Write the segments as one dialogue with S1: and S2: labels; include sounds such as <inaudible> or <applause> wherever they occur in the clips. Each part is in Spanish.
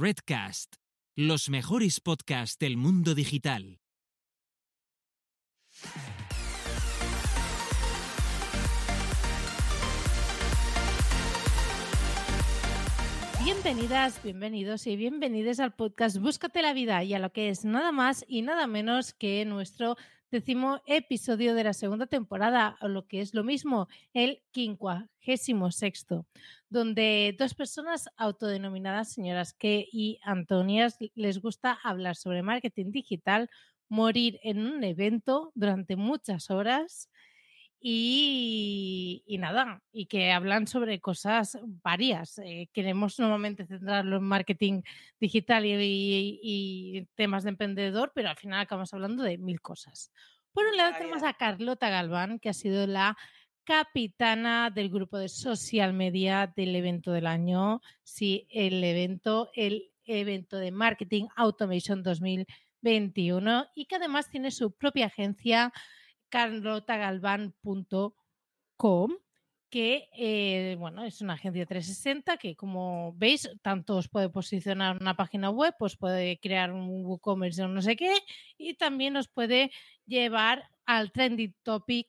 S1: Redcast, los mejores podcasts del mundo digital.
S2: Bienvenidas, bienvenidos y bienvenidos al podcast Búscate la vida y a lo que es nada más y nada menos que nuestro décimo episodio de la segunda temporada, o lo que es lo mismo, el quincuagésimo sexto, donde dos personas autodenominadas señoras que y Antonias les gusta hablar sobre marketing digital, morir en un evento durante muchas horas y, nada, y que hablan sobre cosas varias. Eh, queremos normalmente centrarlo en marketing digital y, temas de emprendedor, pero al final acabamos hablando de mil cosas. Por un lado tenemos a Carlota Galván, que ha sido la capitana del grupo de social media del evento del año. Sí, el evento, el evento de Marketing Automation 2021 y que además tiene su propia agencia carlotagalván.com que eh, bueno, es una agencia 360 que como veis, tanto os puede posicionar una página web, pues puede crear un WooCommerce o no sé qué, y también os puede llevar al trending topic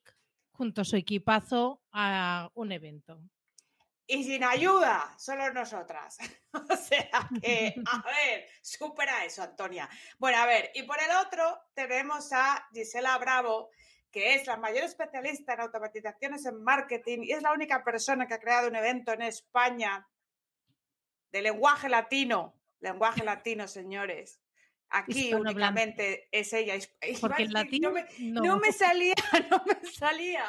S2: junto a su equipazo a un evento.
S3: Y sin ayuda, solo nosotras. <laughs> o sea que, <laughs> a ver, supera eso, Antonia. Bueno, a ver, y por el otro tenemos a Gisela Bravo, que es la mayor especialista en automatizaciones en marketing y es la única persona que ha creado un evento en España de lenguaje latino. Lenguaje latino, señores. Aquí únicamente es ella. <laughs>
S2: Porque en latín
S3: no me, <laughs> <laughs> no. me, salía, no me salía.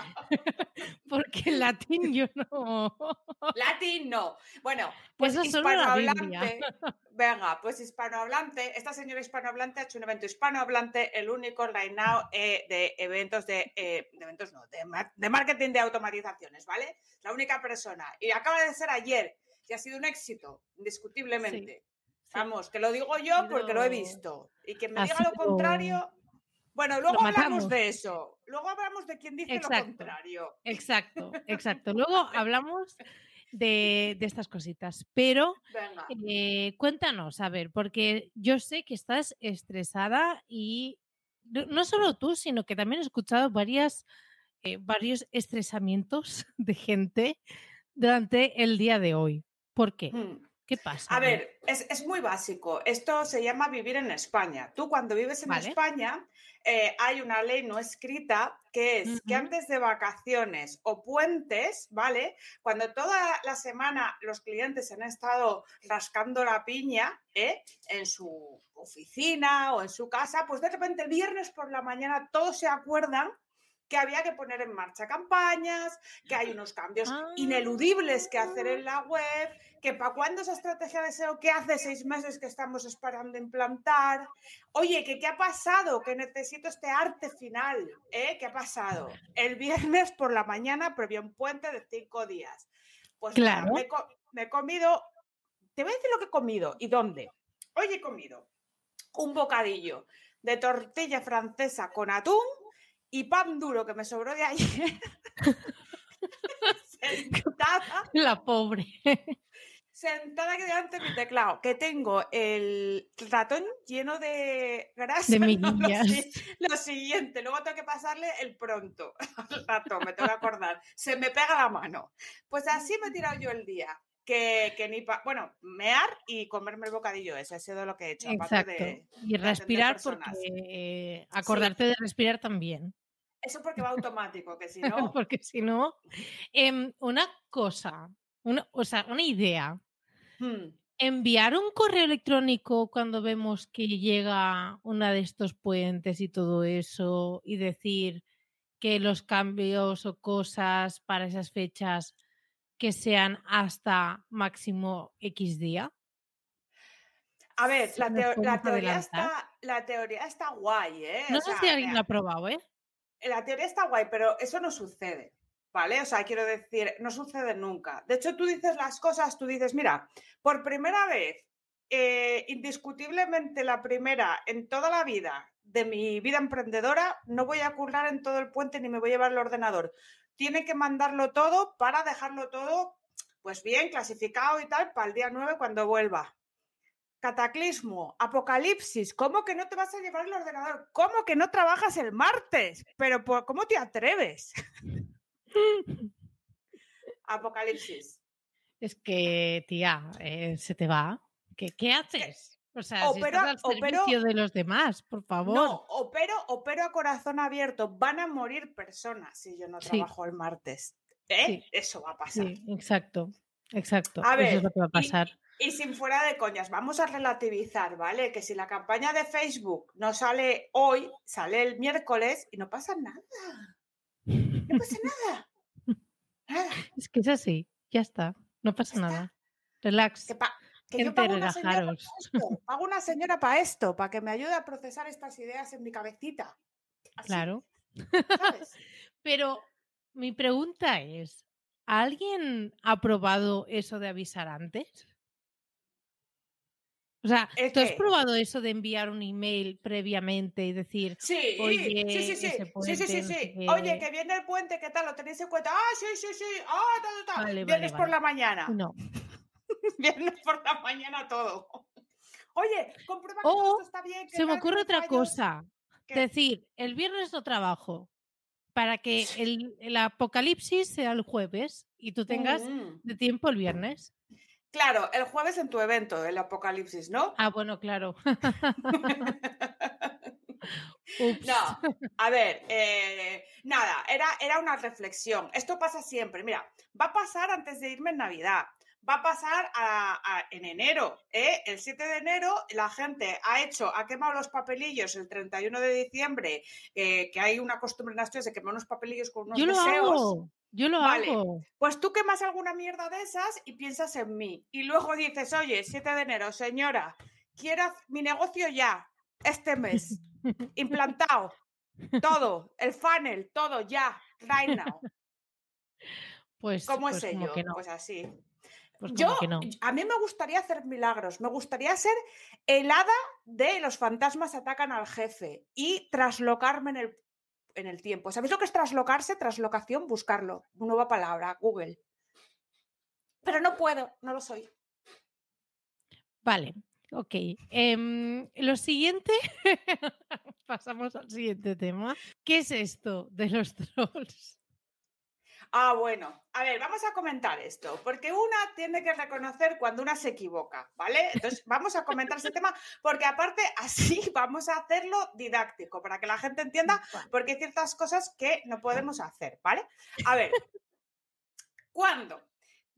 S2: Porque en latín yo no.
S3: Latín no. Bueno, pues hispanohablante. Venga, pues hispanohablante. Esta señora hispanohablante ha hecho un evento hispanohablante, el único line now eh, de eventos de, eh, de eventos no, de, de marketing de automatizaciones, ¿vale? La única persona. Y acaba de ser ayer y ha sido un éxito, indiscutiblemente. Vamos, que lo digo yo porque lo he visto. Y que me diga lo contrario. Bueno, luego hablamos de eso. Luego hablamos de quién dice lo contrario.
S2: Exacto, <laughs> exacto. Luego hablamos de, estas cositas. Pero eh, cuéntanos, a ver, porque yo sé que estás estresada y no solo tú, sino que también he escuchado varias, eh, varios estresamientos <laughs> de gente durante el día de hoy. ¿Por qué? Hmm. ¿Qué pasa?
S3: A ver, es, muy básico. Esto se llama vivir en España. Tú cuando vives en España eh, hay una ley no escrita que es que antes de vacaciones o puentes, ¿vale? Cuando toda la semana los clientes han estado rascando la piña ¿eh? en su oficina o en su casa, pues de repente el viernes por la mañana todos se acuerdan que había que poner en marcha campañas, que hay unos cambios ah. ineludibles que hacer en la web, que para cuándo esa estrategia de SEO que hace seis meses que estamos esperando implantar. Oye, que qué ha pasado, que necesito este arte final, ¿eh? ¿Qué ha pasado? El viernes por la mañana previo un puente de cinco días. Pues claro. me, me he comido, te voy a decir lo que he comido y dónde. Hoy he comido un bocadillo de tortilla francesa con atún y pan duro que me sobró de ayer. <laughs> sentada.
S2: La pobre.
S3: Sentada aquí delante de mi teclado, que tengo el ratón lleno de grasa.
S2: De <laughs>
S3: lo, siguiente, luego tengo que pasarle el pronto al ratón, me tengo que acordar. Se me pega la mano. Pues así me he tirado yo el día. Que, que, ni. Bueno, mear y comerme el bocadillo ese, ha sido lo que he hecho.
S2: Exacto. y respirar, porque eh, acordarte de respirar también.
S3: Eso porque va <laughs> automático, que si no.
S2: porque si no. Em, una cosa, una, o sea, una idea. Hmm. Enviar un correo electrónico cuando vemos que llega una de estos puentes y todo eso y decir que los cambios o cosas para esas fechas que sean hasta máximo X día.
S3: A ver, la, teoría está, la teoría está guay, ¿eh?
S2: No sé si alguien lo ha probado, ¿eh?
S3: La teoría está guay, pero eso no sucede, ¿vale? O sea, quiero decir, no sucede nunca. De hecho, tú dices las cosas, tú dices, mira, por primera vez, eh, indiscutiblemente la primera en toda la vida de mi vida emprendedora, no voy a currar en todo el puente ni me voy a llevar el ordenador. Tiene que mandarlo todo para dejarlo todo, pues bien, clasificado y tal, para el día 9 cuando vuelva. Cataclismo, apocalipsis, ¿cómo que no te vas a llevar el ordenador? ¿Cómo que no trabajas el martes? Pero ¿cómo te atreves? <laughs> apocalipsis.
S2: Es que, tía, eh, se te va. ¿Qué, qué haces? O sea, si estás al servicio de los demás, por favor. No,
S3: opero, opero a corazón abierto. Van a morir personas si yo no trabajo el martes. ¿Eh? Eso va a pasar. Sí,
S2: exacto, exacto. A ver, Eso es lo que va a pasar.
S3: Y sin fuera de coñas, vamos a relativizar, ¿vale? Que si la campaña de Facebook no sale hoy, sale el miércoles y no pasa nada. No pasa <laughs> nada.
S2: Es que es así, ya está, no pasa nada. Relax.
S3: Que, yo pago una, señora <laughs> pago una señora para esto, para que me ayude a procesar estas ideas en mi cabecita.
S2: Claro. <laughs> Pero mi pregunta es, ¿alguien ha probado eso de avisar antes? O sea, ¿tú has probado eso de enviar un email previamente y decir,
S3: sí, oye, sí, sí, sí, sí, sí, sí, oye, que viene el puente, ¿qué tal? ¿Lo tenéis en cuenta? Ah, sí, sí, sí, ah, tal, tal, vale, Vienes por la mañana.
S2: No. <laughs>
S3: Vienes por la mañana todo. Oye, comprueba que esto está bien.
S2: se me ocurre otra cosa. Decir, el viernes no trabajo para que el, el, apocalipsis sea el jueves y tú tengas mm. de tiempo el viernes.
S3: Claro, el jueves en tu evento, el apocalipsis, ¿no?
S2: Ah, bueno, claro. <laughs>
S3: no, a ver, eh, nada, era, era una reflexión. Esto pasa siempre. Mira, va a pasar antes de irme en Navidad va a pasar en enero. ¿eh? El 7 de enero la gente ha hecho, ha quemado los papelillos el 31 de diciembre, eh, que hay una costumbre en Asturias de quemar unos papelillos con unos
S2: Yo
S3: deseos.
S2: Lo hago. Yo lo hago.
S3: Pues tú quemas alguna mierda de esas y piensas en mí. Y luego dices, oye, 7 de enero, señora, quiero mi negocio ya, este mes, <laughs> implantado, todo, el funnel, todo ya, right now.
S2: Pues,
S3: ¿Cómo
S2: es
S3: pues
S2: ello?
S3: Pues así. Pues yo, a mí me gustaría hacer milagros, me gustaría ser el hada de los fantasmas atacan al jefe y traslocarme en el en el tiempo. ¿Sabéis lo que es traslocarse? Traslocación, buscarlo. Nueva palabra, Google. Pero no puedo, no lo soy.
S2: Vale, ok. Em, lo siguiente, <laughs> pasamos al siguiente tema. ¿Qué es esto de los <laughs> trolls?
S3: Ah, bueno. A ver, vamos a comentar esto, porque una tiene que reconocer cuando una se equivoca, ¿vale? Entonces, vamos a comentar ese tema, porque aparte así <laughs> vamos a hacerlo didáctico, para que la gente entienda, porque hay ciertas cosas que no podemos hacer, ¿vale? A ver, ¿cuándo?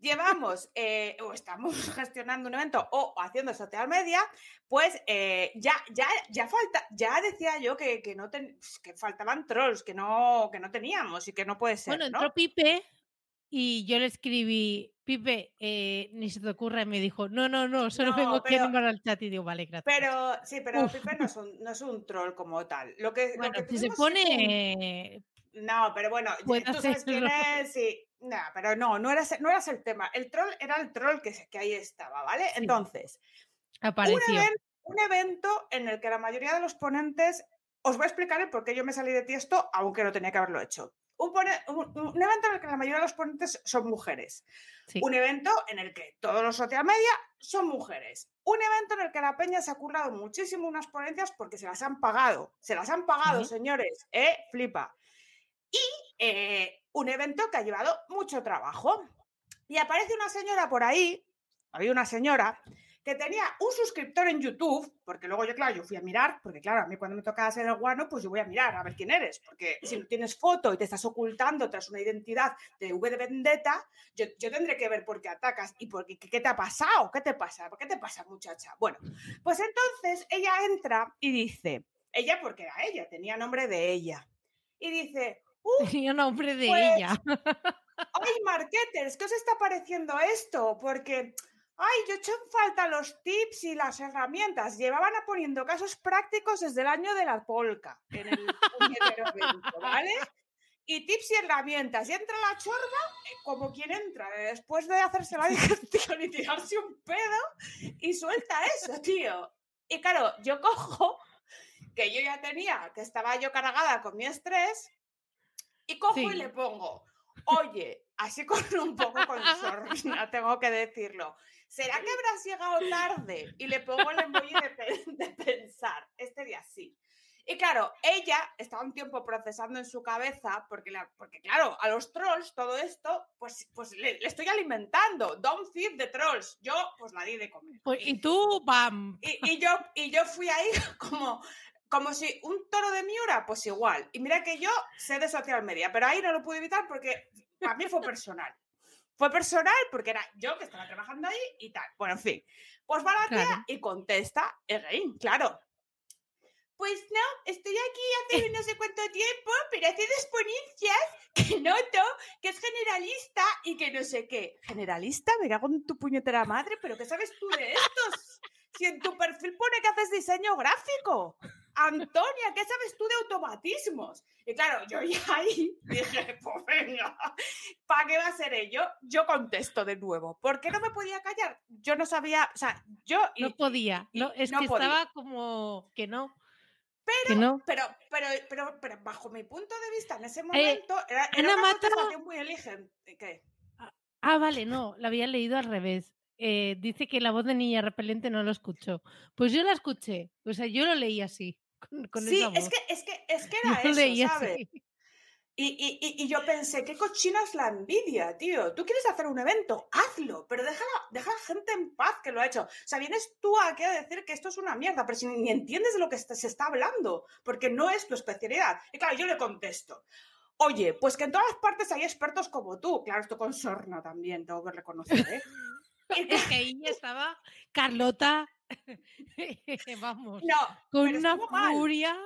S3: Llevamos eh, o estamos <laughs> gestionando un evento o haciendo social media, pues eh, ya, ya, ya falta, ya decía yo que, no pues, que faltaban trolls, que no, que no teníamos y que no puede ser.
S2: Bueno, entró Pipe y yo le escribí, Pipe, eh, ni se te ocurra, y me dijo, no, no, no, solo vengo aquí a al chat y digo, vale, gracias.
S3: Pero, sí, pero Pipe no es, un, no es, un, troll como tal. Lo que,
S2: bueno,
S3: lo que
S2: si se pone...
S3: No, pero bueno, tú sabes quién es, sí. No, pero no, no era no el tema. El troll era el troll que, que ahí estaba, ¿vale? Entonces,
S2: Apareció.
S3: Un, evento en el que la mayoría de los ponentes, os voy a explicar el por qué yo me salí de tiesto, aunque no tenía que haberlo hecho. Un, evento en el que la mayoría de los ponentes son mujeres. Un evento en el que todos los social media son mujeres. Un evento en el que la peña se ha currado muchísimo unas ponencias porque se las han pagado. Se las han pagado, señores. ¿Eh? Flipa. Y eh, un evento que ha llevado mucho trabajo. Y aparece una señora por ahí, había una señora que tenía un suscriptor en YouTube, porque luego yo, claro, yo fui a mirar, porque claro, a mí cuando me toca ser el guano, pues yo voy a mirar a ver quién eres, porque si no tienes foto y te estás ocultando tras una identidad de V de Vendetta, yo, tendré que ver por qué atacas y por qué, qué te ha pasado, qué te pasa, qué te pasa, muchacha. Bueno, pues entonces ella entra y dice, ella porque era ella, tenía nombre de ella, y dice,
S2: Tenía nombre de ella.
S3: Ay, marketers, ¿qué os está pareciendo esto? Porque, ay, yo he hecho en falta los tips y las herramientas. Llevaban a poniendo casos prácticos desde el año de la polca en el evento, ¿vale? Y tips y herramientas. Y entra la chorba eh, como quien entra, eh, después de hacerse la digestión y tirarse un pedo, y suelta eso, tío. Y claro, yo cojo, que yo ya tenía, que estaba yo cargada con mi estrés, y cojo y le pongo, oye, así con <laughs> un poco con sorna, tengo que decirlo. ¿será que habrás llegado tarde? Y le pongo el emoji de, pensar, este día sí. Y claro, ella estaba un tiempo procesando en su cabeza, porque, porque claro, a los trolls todo esto, pues, pues le, estoy alimentando. Don't feed the trolls. Yo, pues la di de comer.
S2: Pues, y tú, ¡bam!
S3: Y, yo, y yo fui ahí <laughs> como, como si un toro de Miura, pues igual. Y mira que yo sé de social media, pero ahí no lo pude evitar porque para mí fue personal. Fue personal porque era yo que estaba trabajando ahí y tal. Bueno, en fin. Pues va la tía y contesta Egain, claro. Pues no, estoy aquí hace <laughs> no sé cuánto tiempo, pero hace dos ponencias que noto que es generalista y que no sé qué. ¿Generalista? Me cago en tu puñetera madre, pero ¿qué sabes tú de estos? Si en tu perfil pone que haces diseño gráfico. Antonia, ¿qué sabes tú de automatismos? Y claro, yo ya ahí <laughs> dije, pues venga, ¿para qué va a ser ello? Yo contesto de nuevo. ¿Por qué no me podía callar? Yo no sabía, o sea, yo...
S2: no podía, no, es que estaba como que no.
S3: Pero, no. pero, pero, pero, pero, bajo mi punto de vista, en ese eh, momento, era, una Mata... muy eligente. ¿Qué?
S2: Ah, ah, vale, no, la había leído al revés. Eh, dice que la voz de niña repelente no lo escuchó. Pues yo la escuché, o sea, yo lo leí así
S3: sí, es que, es que, es que <laughs> era eso, ¿sabes? Y, y, y, yo pensé, qué cochina es la envidia, tío. Tú quieres hacer un evento, hazlo, pero deja, deja a la gente en paz que lo ha hecho. O sea, vienes tú aquí a decir que esto es una mierda, pero si ni entiendes de lo que se está hablando, porque no es tu especialidad. Y claro, yo le contesto. Oye, pues que en todas partes hay expertos como tú. Claro, esto con sorna también, tengo que reconocer, ¿eh? <laughs>
S2: es que ahí estaba Carlota <laughs> Vamos.
S3: No,
S2: con una furia.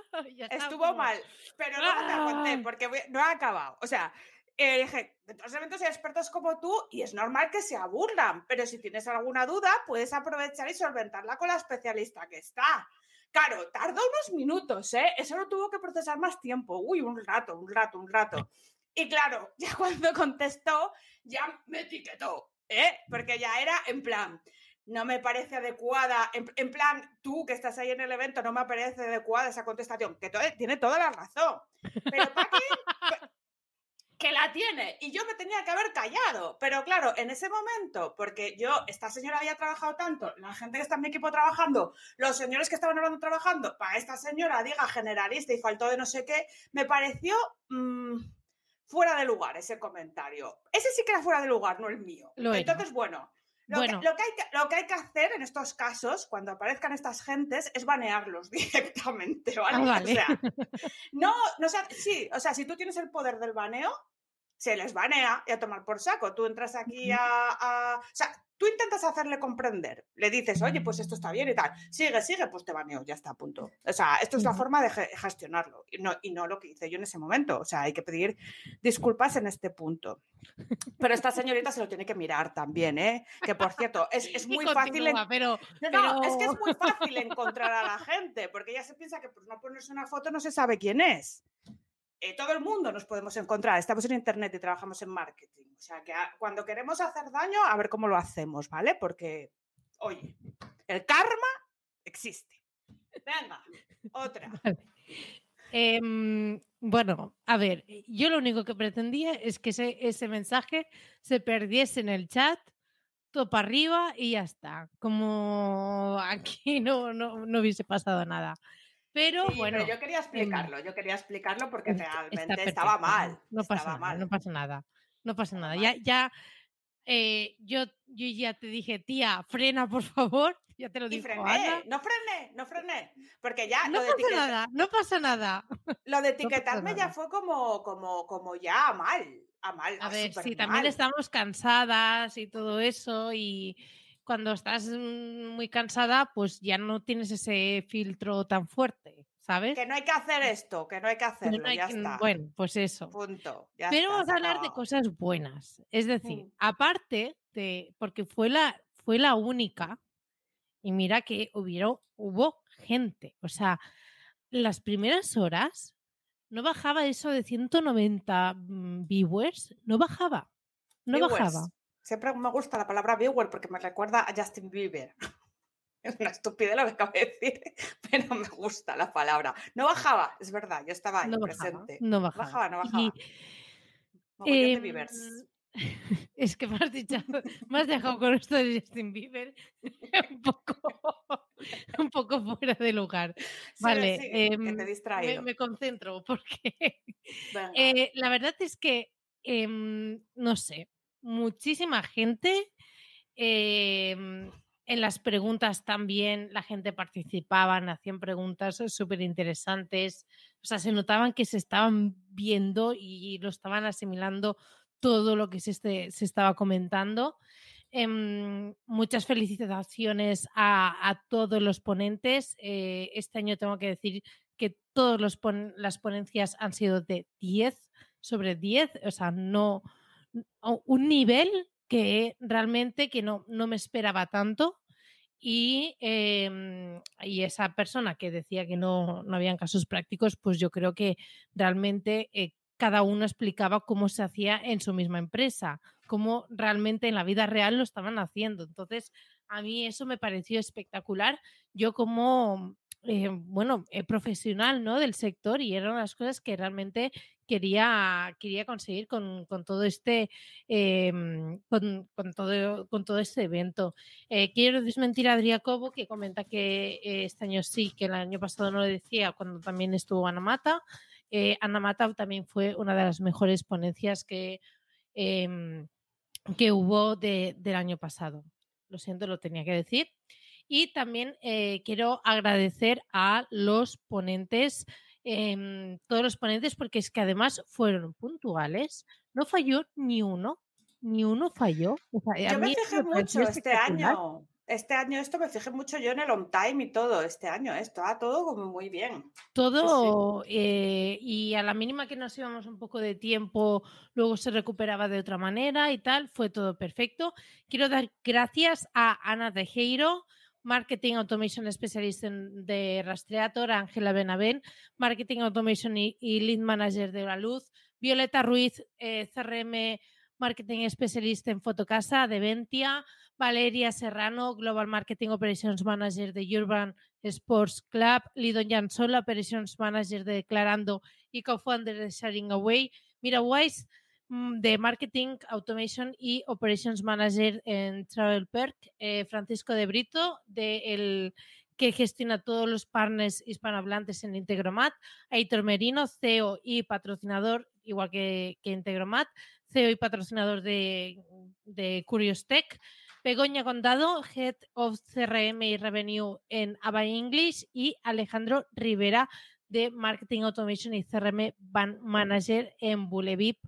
S3: Estuvo mal, <laughs> pero no te aguanté ¡Ah! porque no ha acabado. O sea, eh, dije, de todos los eventos hay expertos como tú y es normal que se aburran, pero si tienes alguna duda, puedes aprovechar y solventarla con la especialista que está. Claro, tardó unos minutos, ¿eh? Eso no tuvo que procesar más tiempo. Uy, un rato, un rato, un rato. Y claro, <laughs> ya cuando contestó, ya me etiquetó, ¿eh? Porque ya era en plan, no me parece adecuada, en, plan, tú que estás ahí en el evento, no me parece adecuada esa contestación, que tiene toda la razón. Pero <laughs> que la tiene, y yo me tenía que haber callado. Pero claro, en ese momento, porque yo, esta señora había trabajado tanto, la gente que está en mi equipo trabajando, los señores que estaban hablando trabajando, para esta señora diga generalista y faltó de no sé qué, me pareció... Mm, fuera de lugar ese comentario. Ese sí que era fuera de lugar, no el mío. Entonces, bueno, lo, bueno. que, lo, que hay que, lo, que, hay que, hacer en estos casos, cuando aparezcan estas gentes, es banearlos <laughs> directamente, ¿vale?
S2: Ah, vale.
S3: O sea, <laughs> no, no, sí, o sea, si tú tienes el poder del baneo, se les banea y a tomar por saco. Tú entras aquí a, a, O sea, Tú intentas hacerle comprender, le dices, oye, pues esto está bien y tal, sigue, sigue, pues te baneo, ya está, punto. O sea, esto es la forma de gestionarlo y no, y no lo que hice yo en ese momento. O sea, hay que pedir disculpas en este punto. Pero esta señorita se lo tiene que mirar también, ¿eh? Que por cierto, es, es muy fácil.
S2: pero,
S3: no, es que es muy fácil encontrar a la gente, porque ella se piensa que por no ponerse una foto no se sabe quién es. Eh, todo el mundo nos podemos encontrar. Estamos en Internet y trabajamos en marketing. O sea, que cuando queremos hacer daño, a ver cómo lo hacemos, ¿vale? Porque, oye, el karma existe. Venga, otra. <laughs>
S2: Em, bueno, a ver, yo lo único que pretendía es que ese, ese mensaje se perdiese en el chat, todo para arriba y ya está. Como <laughs> aquí no, no, no hubiese pasado nada. Pero bueno.
S3: yo quería explicarlo, yo quería explicarlo porque realmente estaba mal.
S2: No pasa
S3: nada,
S2: no pasa nada. No pasa nada. Ya, ya, eh, yo, yo ya te dije, tía, frena, por favor. <laughs> Ya te lo dije.
S3: no frené, no frené. Porque ya.
S2: No pasa nada, no pasa nada. <laughs>
S3: Lo de etiquetarme ya fue como, como, como ya mal. A mal.
S2: A ver, sí, también estamos cansadas y todo eso. Y cuando estás mm, muy cansada, pues ya no tienes ese filtro tan fuerte, ¿sabes?
S3: Que no hay que hacer esto, que no hay que hacerlo, ya está.
S2: Bueno, pues eso.
S3: Punto.
S2: Pero vamos a hablar de cosas buenas. Es decir, mm. aparte de, porque fue la, fue la única, y mira que hubieron, hubo gente, o sea, las primeras horas no bajaba eso de 190 mm, viewers, no bajaba, no bajaba.
S3: Siempre me gusta la palabra viewer porque me recuerda a Justin Bieber. <laughs> Es una estupidez lo que acabo de decir, <laughs> pero me gusta la palabra. No bajaba, es verdad, yo estaba ahí presente.
S2: No bajaba.
S3: No bajaba, no bajaba. Y, em, <laughs>
S2: Es que me has dicho, me has dejado con esto de Justin Bieber un poco, un poco fuera de lugar. Vale,
S3: em, me,
S2: concentro porque eh, la verdad es que, em, no sé, muchísima gente em, en las preguntas también la gente participaba, hacían preguntas súper interesantes. O sea, se notaban que se estaban viendo y lo estaban asimilando todo lo que se, este, se estaba comentando. Em, muchas felicitaciones a, todos los ponentes. Eh, este año tengo que decir que todas las ponencias han sido de 10 sobre 10, o sea, no un nivel que realmente que no, no me esperaba tanto. Y, em, y, esa persona que decía que no, no habían casos prácticos, pues yo creo que realmente eh, cada uno explicaba cómo se hacía en su misma empresa, cómo realmente en la vida real lo estaban haciendo. Entonces, a mí eso me pareció espectacular. Yo como, eh, bueno, eh, profesional ¿no? del sector y eran las cosas que realmente quería, quería conseguir con, todo este em, con, todo, con todo este evento. Eh, quiero desmentir a Adrià Cobo, que comenta que este año sí, que el año pasado no lo decía cuando también estuvo Anamata. Eh, Ana Mata también fue una de las mejores ponencias que, em, que hubo del año pasado. Lo siento, lo tenía que decir. Y también eh, quiero agradecer a los ponentes, em, todos los ponentes, porque es que además fueron puntuales. No falló ni uno, ni uno falló.
S3: Yo me fijé mucho este año. Este año esto me fijé mucho yo en el on time y todo, este año, esto, ¿eh? todo como muy bien.
S2: Todo, eh, y a la mínima que nos íbamos un poco de tiempo, luego se recuperaba de otra manera y tal, fue todo perfecto. Quiero dar gracias a Ana Tejero, Marketing Automation Specialist de Rastreator, Ángela Benavén, Marketing Automation y, Lead Manager de La Luz, Violeta Ruiz, eh, CRM Marketing Specialist en Fotocasa de Ventia, Valeria Serrano, Global Marketing Operations Manager de Urban Sports Club, Lidon Jansol, Operations Manager de Declarando y co-founder de Sharing Away, Mira Wise, de Marketing Automation y Operations Manager en Travel Perk, eh, Francisco de Brito, de el que gestiona todos los partners hispanohablantes en Integromat, Aitor Merino, CEO y patrocinador, igual que, que Integromat, CEO y patrocinador de, de Curious Tech, Begoña Condado, Head of CRM y Revenue en Ava English y Alejandro Rivera de Marketing Automation y CRM Manager en Bulevip.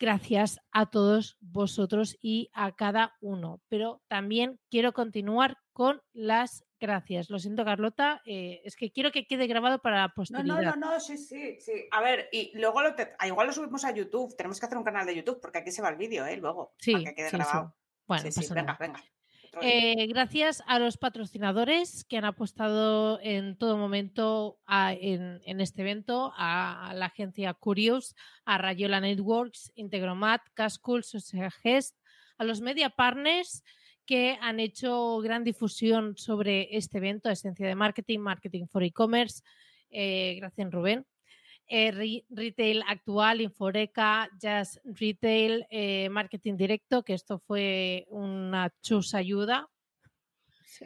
S2: Gracias a todos vosotros y a cada uno. Pero también quiero continuar con las gracias. Lo siento, Carlota. Eh, es que quiero que quede grabado para la posteridad.
S3: No, no, no, no, sí, sí, sí. A ver, y luego lo ah, igual lo subimos a YouTube. Tenemos que hacer un canal de YouTube porque aquí se va el vídeo, ¿eh? Luego.
S2: Sí,
S3: para que quede grabado.
S2: Bueno, venga, venga. Eh, gracias a los patrocinadores que han apostado en todo momento en, este evento, a, la agencia Curious, a Rayola Networks, Integromat, Cascool, Gest, a los media partners que han hecho gran difusión sobre este evento, Esencia de Marketing, Marketing for E-Commerce. Eh, gracias, Rubén. Eh, retail actual, Inforeca, Jazz Retail, eh, Marketing Directo, que esto fue una chus ayuda.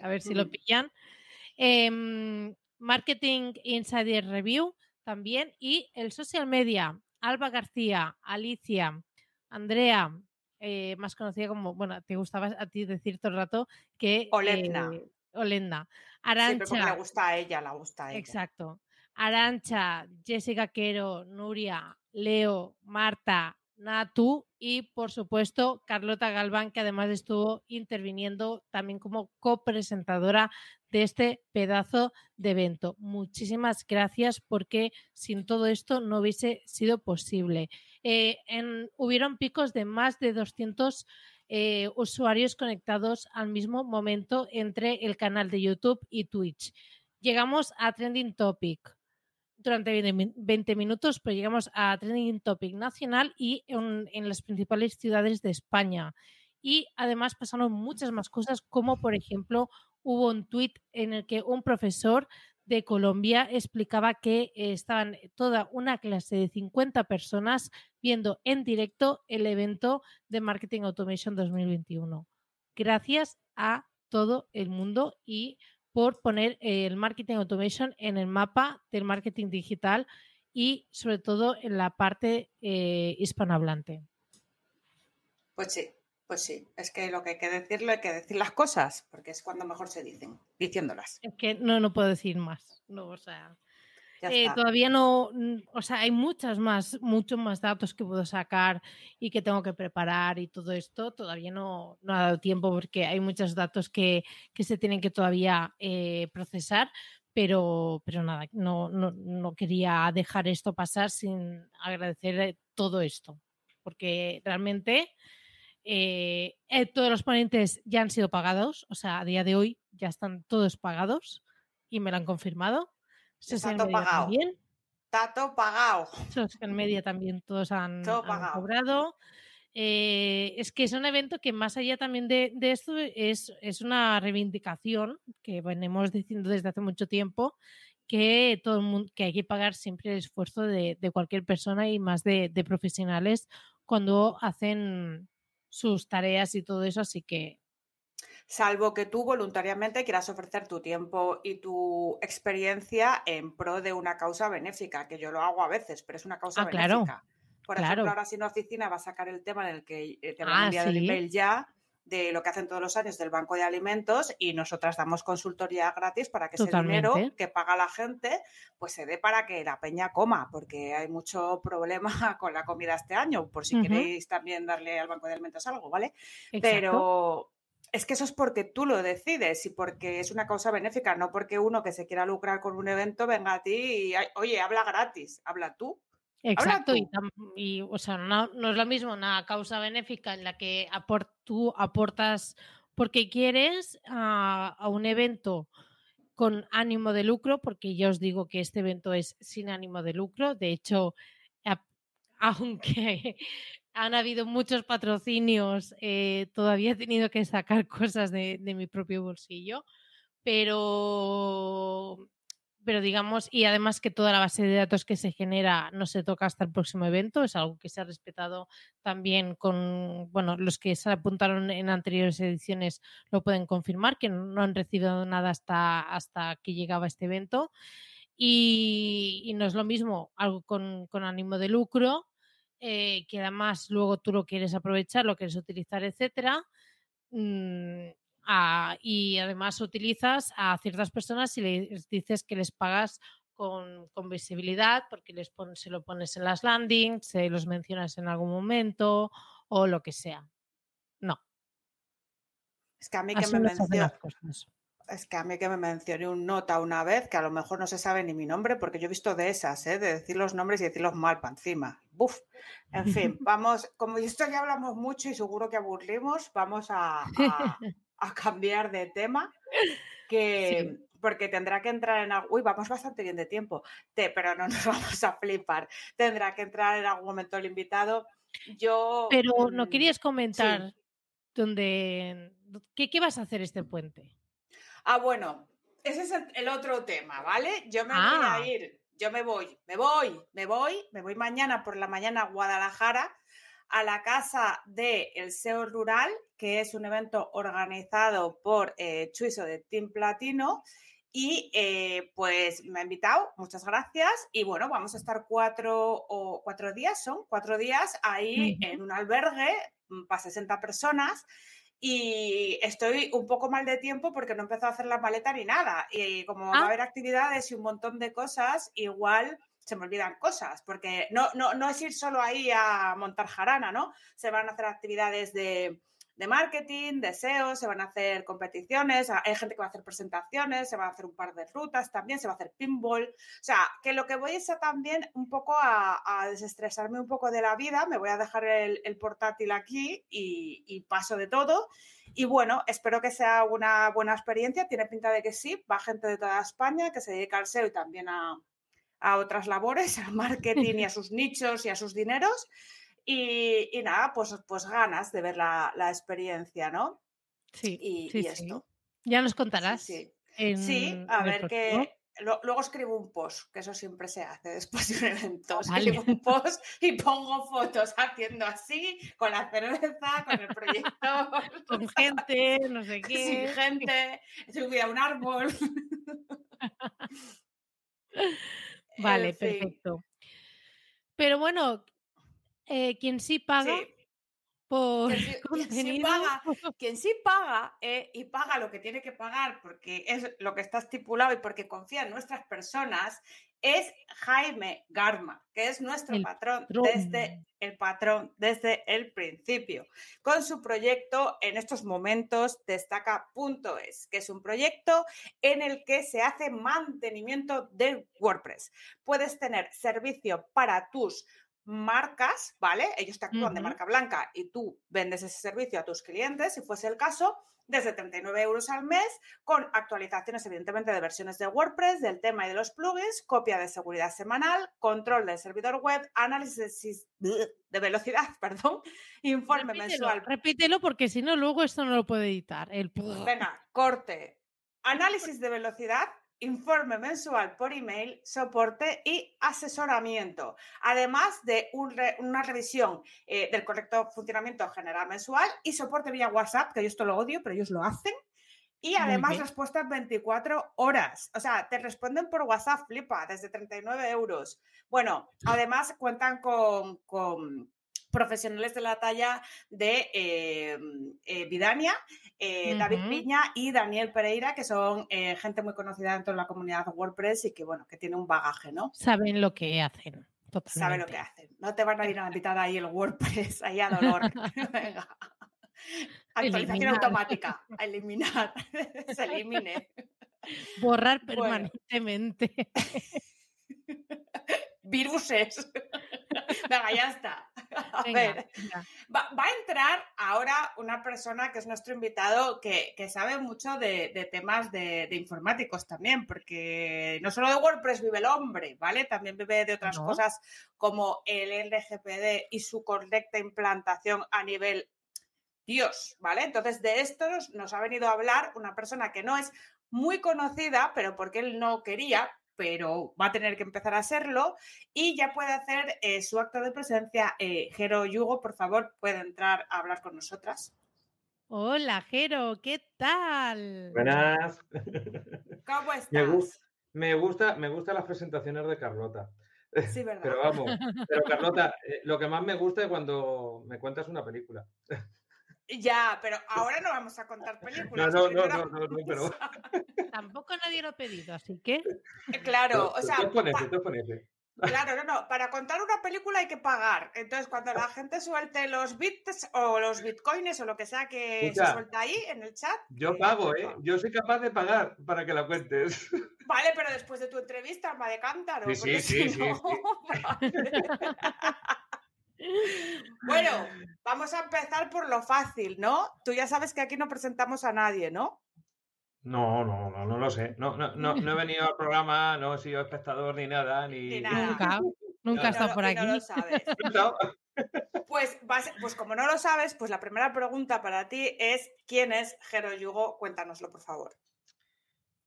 S2: A ver si lo pillan. Em, Marketing Insider Review también. Y el social media, Alba García, Alicia, Andrea, eh, más conocida como, bueno, te gustaba a ti decir todo el rato que...
S3: Olenda.
S2: Olenda.
S3: Arancha. Siempre le gusta a ella, la gusta a ella.
S2: Exacto. Arancha, Jessica Quero, Nuria, Leo, Marta, Natu y por supuesto Carlota Galván, que además estuvo interviniendo también como copresentadora de este pedazo de evento. Muchísimas gracias porque sin todo esto no hubiese sido posible. Eh, hubieron picos de más de 200 eh, usuarios conectados al mismo momento entre el canal de YouTube y Twitch. Llegamos a Trending Topic durante 20 minutos, pero llegamos a Trending Topic nacional y en, las principales ciudades de España. Y además pasaron muchas más cosas, como por ejemplo hubo un tuit en el que un profesor de Colombia explicaba que estaban toda una clase de 50 personas viendo en directo el evento de Marketing Automation 2021. Gracias a todo el mundo y por poner el Marketing Automation en el mapa del marketing digital y sobre todo en la parte eh, hispanohablante.
S3: Pues sí, pues sí, es que lo que hay que decirlo hay que decir las cosas, porque es cuando mejor se dicen, diciéndolas.
S2: Es que no, no puedo decir más. No, o sea, eh, todavía no, o sea, hay muchas más, muchos más datos que puedo sacar y que tengo que preparar y todo esto. Todavía no, no ha dado tiempo porque hay muchos datos que, que se tienen que todavía eh, procesar, pero, pero nada, no, no, no, quería dejar esto pasar sin agradecer eh, todo esto, porque realmente eh, eh, todos los ponentes ya han sido pagados, o sea, a día de hoy ya están todos pagados y me lo han confirmado.
S3: Está todo pagado. También. Está todo pagado. <laughs>
S2: en media también todos han, cobrado. Eh, es que es un evento que más allá también de, esto es, es, una reivindicación que venimos diciendo desde hace mucho tiempo que todo el mundo que hay que pagar siempre el esfuerzo de, cualquier persona y más de, de profesionales cuando hacen sus tareas y todo eso, así que...
S3: Salvo que tú voluntariamente quieras ofrecer tu tiempo y tu experiencia en pro de una causa benéfica, que yo lo hago a veces, pero es una causa ah, benéfica. Por ejemplo, ahora si una oficina va a sacar el tema en el que te van a enviar el email ya de lo que hacen todos los años del Banco de Alimentos y nosotras damos consultoría gratis para que ese dinero que paga la gente pues se dé para que la peña coma, porque hay mucho problema <laughs> con la comida este año, por si queréis también darle al Banco de Alimentos algo, ¿vale? Pero es que eso es porque tú lo decides y porque es una causa benéfica, no porque uno que se quiera lucrar con un evento venga a ti y, oye, habla gratis, habla tú.
S2: Exacto, y, o sea, no, es lo mismo una causa benéfica en la que tú aportas porque quieres a, un evento con ánimo de lucro, porque ya os digo que este evento es sin ánimo de lucro. De hecho, <laughs> aunque han habido muchos patrocinios, eh, todavía he tenido que sacar <laughs> cosas de, mi propio bolsillo. Pero pero digamos, y además que toda la base de datos que se genera no se toca hasta el próximo evento, es algo que se ha respetado también con, bueno, los que se apuntaron en anteriores ediciones lo pueden confirmar, que no han recibido nada hasta, hasta que llegaba este evento. Y, no es lo mismo algo con, ánimo de lucro, eh, que además luego tú lo quieres aprovechar, lo quieres utilizar, etcétera. Mm, y además utilizas a ciertas personas y les dices que les pagas con, visibilidad porque les se lo pones en las landings, se los mencionas en algún momento o lo que sea. No.
S3: Es que a mí que me mencionó. Es que a mí que me mencioné un nota una vez, que a lo mejor no se sabe ni mi nombre, porque yo he visto de esas, ¿eh? de decir los nombres y decirlos mal para encima. Buf. En fin, <laughs> vamos, como esto ya hablamos mucho y seguro que aburrimos, vamos a, a cambiar de tema, que, <laughs> porque tendrá que entrar en algo. Uy, vamos bastante bien de tiempo, te, pero no nos <laughs> vamos a flipar. Tendrá que entrar en algún momento el invitado. Yo.
S2: Pero no mm, querías comentar dónde. ¿Qué, ¿Qué vas a hacer este puente?
S3: Ah, bueno, ese es el, otro tema, ¿vale? Yo me voy a ah. ir, yo me voy, me voy, me voy, me voy mañana por la mañana a Guadalajara a la casa del el SEO Rural, que es un evento organizado por eh, Chuiso de Team Platino. Y eh, pues me ha invitado, muchas gracias. Y bueno, vamos a estar cuatro o cuatro días, son cuatro días ahí en un albergue mm, para 60 personas. Y estoy un poco mal de tiempo porque no he empezado a hacer la maleta ni nada. Y como va a ah. haber actividades y un montón de cosas, igual se me olvidan cosas, porque no, no, no es ir solo ahí a montar jarana, ¿no? Se van a hacer actividades de, de marketing, de SEO, se van a hacer competiciones, hay gente que va a hacer presentaciones, se va a hacer un par de rutas también, se va a hacer pinball. O sea, que lo que voy es a también un poco a, desestresarme un poco de la vida, me voy a dejar el, portátil aquí y, y, paso de todo. Y bueno, espero que sea una buena experiencia, tiene pinta de que sí, va gente de toda España que se dedica al SEO y también a, a otras labores, <laughs> al marketing y a <laughs> sus nichos y a sus dineros. Y, nada, pues, pues ganas de ver la, experiencia, ¿no?
S2: Sí, y, esto. Ya nos contarás.
S3: Sí, sí. a ver qué, luego escribo un post, que eso siempre se hace después de un evento. Escribo un post y pongo fotos haciendo así, con la cerveza, con el proyecto. <laughs>
S2: Con gente, no sé <laughs> qué.
S3: Sin gente, subí a un árbol. <laughs>
S2: Vale, perfecto. Pero bueno, eh, quien sí paga por
S3: quien, <laughs> sí, paga, quien sí paga eh, y paga lo que tiene que pagar porque es lo que está estipulado y porque confía en nuestras personas es Jaime Garma, que es nuestro patrón, desde el patrón desde el principio, con su proyecto en estos momentos destaca.es, que es un proyecto en el que se hace mantenimiento de WordPress. Puedes tener servicio para tus marcas, ¿vale? Ellos te actúan de marca blanca y tú vendes ese servicio a tus clientes, si fuese el caso, desde 39 euros al mes, con actualizaciones, evidentemente, de versiones de WordPress, del tema y de los plugins, copia de seguridad semanal, control del servidor web, análisis de <laughs> velocidad, <laughs> perdón, informe mensual.
S2: Repítelo porque si no, luego esto no lo puede editar. El...
S3: Venga, <laughs> corte. Análisis de velocidad, informe mensual por email, soporte y asesoramiento, además de una revisión eh, del correcto funcionamiento general mensual y soporte vía WhatsApp, que yo esto lo odio, pero ellos lo hacen. Y además respuestas 24 horas. O sea, te responden por WhatsApp, flipa, desde 39 euros. Bueno, además cuentan con profesionales de la talla de eh, eh, Vidania, eh, David Piña y Daniel Pereira, que son gente muy conocida dentro de la comunidad WordPress y que, bueno, que tiene un bagaje, ¿no?
S2: Saben lo que hacen.
S3: Saben lo que hacen. No te van a ir a invitar ahí el WordPress, ahí a dolor. <laughs> Venga. Actualización automática, a eliminar, <laughs> se elimine.
S2: Borrar permanentemente. <laughs>
S3: Viruses. Venga, ya está. <laughs> A ver, Va, a entrar ahora una persona que es nuestro invitado que, sabe mucho de, temas de, informáticos también, porque no solo de WordPress vive el hombre, ¿vale? También vive de otras cosas como el LGPD y su correcta implantación a nivel Dios, ¿vale? Entonces, de esto nos ha venido a hablar una persona que no es muy conocida, pero porque él no quería, pero va a tener que empezar a hacerlo y ya puede hacer eh, su acto de presencia. Eh, Jero Yugo, por favor, puede entrar a hablar con nosotras.
S2: Hola, Jero, ¿qué tal?
S4: Buenas. <laughs>
S3: ¿Cómo estás?
S4: Me, gusta, me gustan las presentaciones de Carlota.
S3: Sí, <laughs> verdad.
S4: Pero vamos, pero Carlota, <laughs> eh, lo que más me gusta es cuando me cuentas una película.
S3: Ya, pero ahora no vamos a contar películas.
S4: No, no, no, no, no, pero... <laughs>
S2: Tampoco nadie lo ha pedido, así que...
S3: Eh, claro, o sea... Claro, no, no. Para contar una película hay que pagar. Entonces, cuando la gente suelte los bits o los bitcoins o lo que sea que se suelta ahí en el chat.
S4: Yo pago, ¿eh? Yo soy capaz de pagar para que la cuentes.
S3: Vale, pero después de tu entrevista, va de cántaro.
S4: Sí, sí, sí, sí, <laughs> <laughs>
S3: Bueno, vamos a empezar por lo fácil, ¿no? Tú ya sabes que aquí no presentamos a nadie, ¿no?
S4: No, no, no, no lo sé. No, no, no, he venido al programa, no he sido espectador ni nada. Ni,
S2: Nunca, nunca he estado por aquí. No
S3: lo sabes. <laughs> Pues, pues como no lo sabes, pues la primera pregunta para ti es ¿quién es Jero Yugo? Cuéntanoslo, por favor.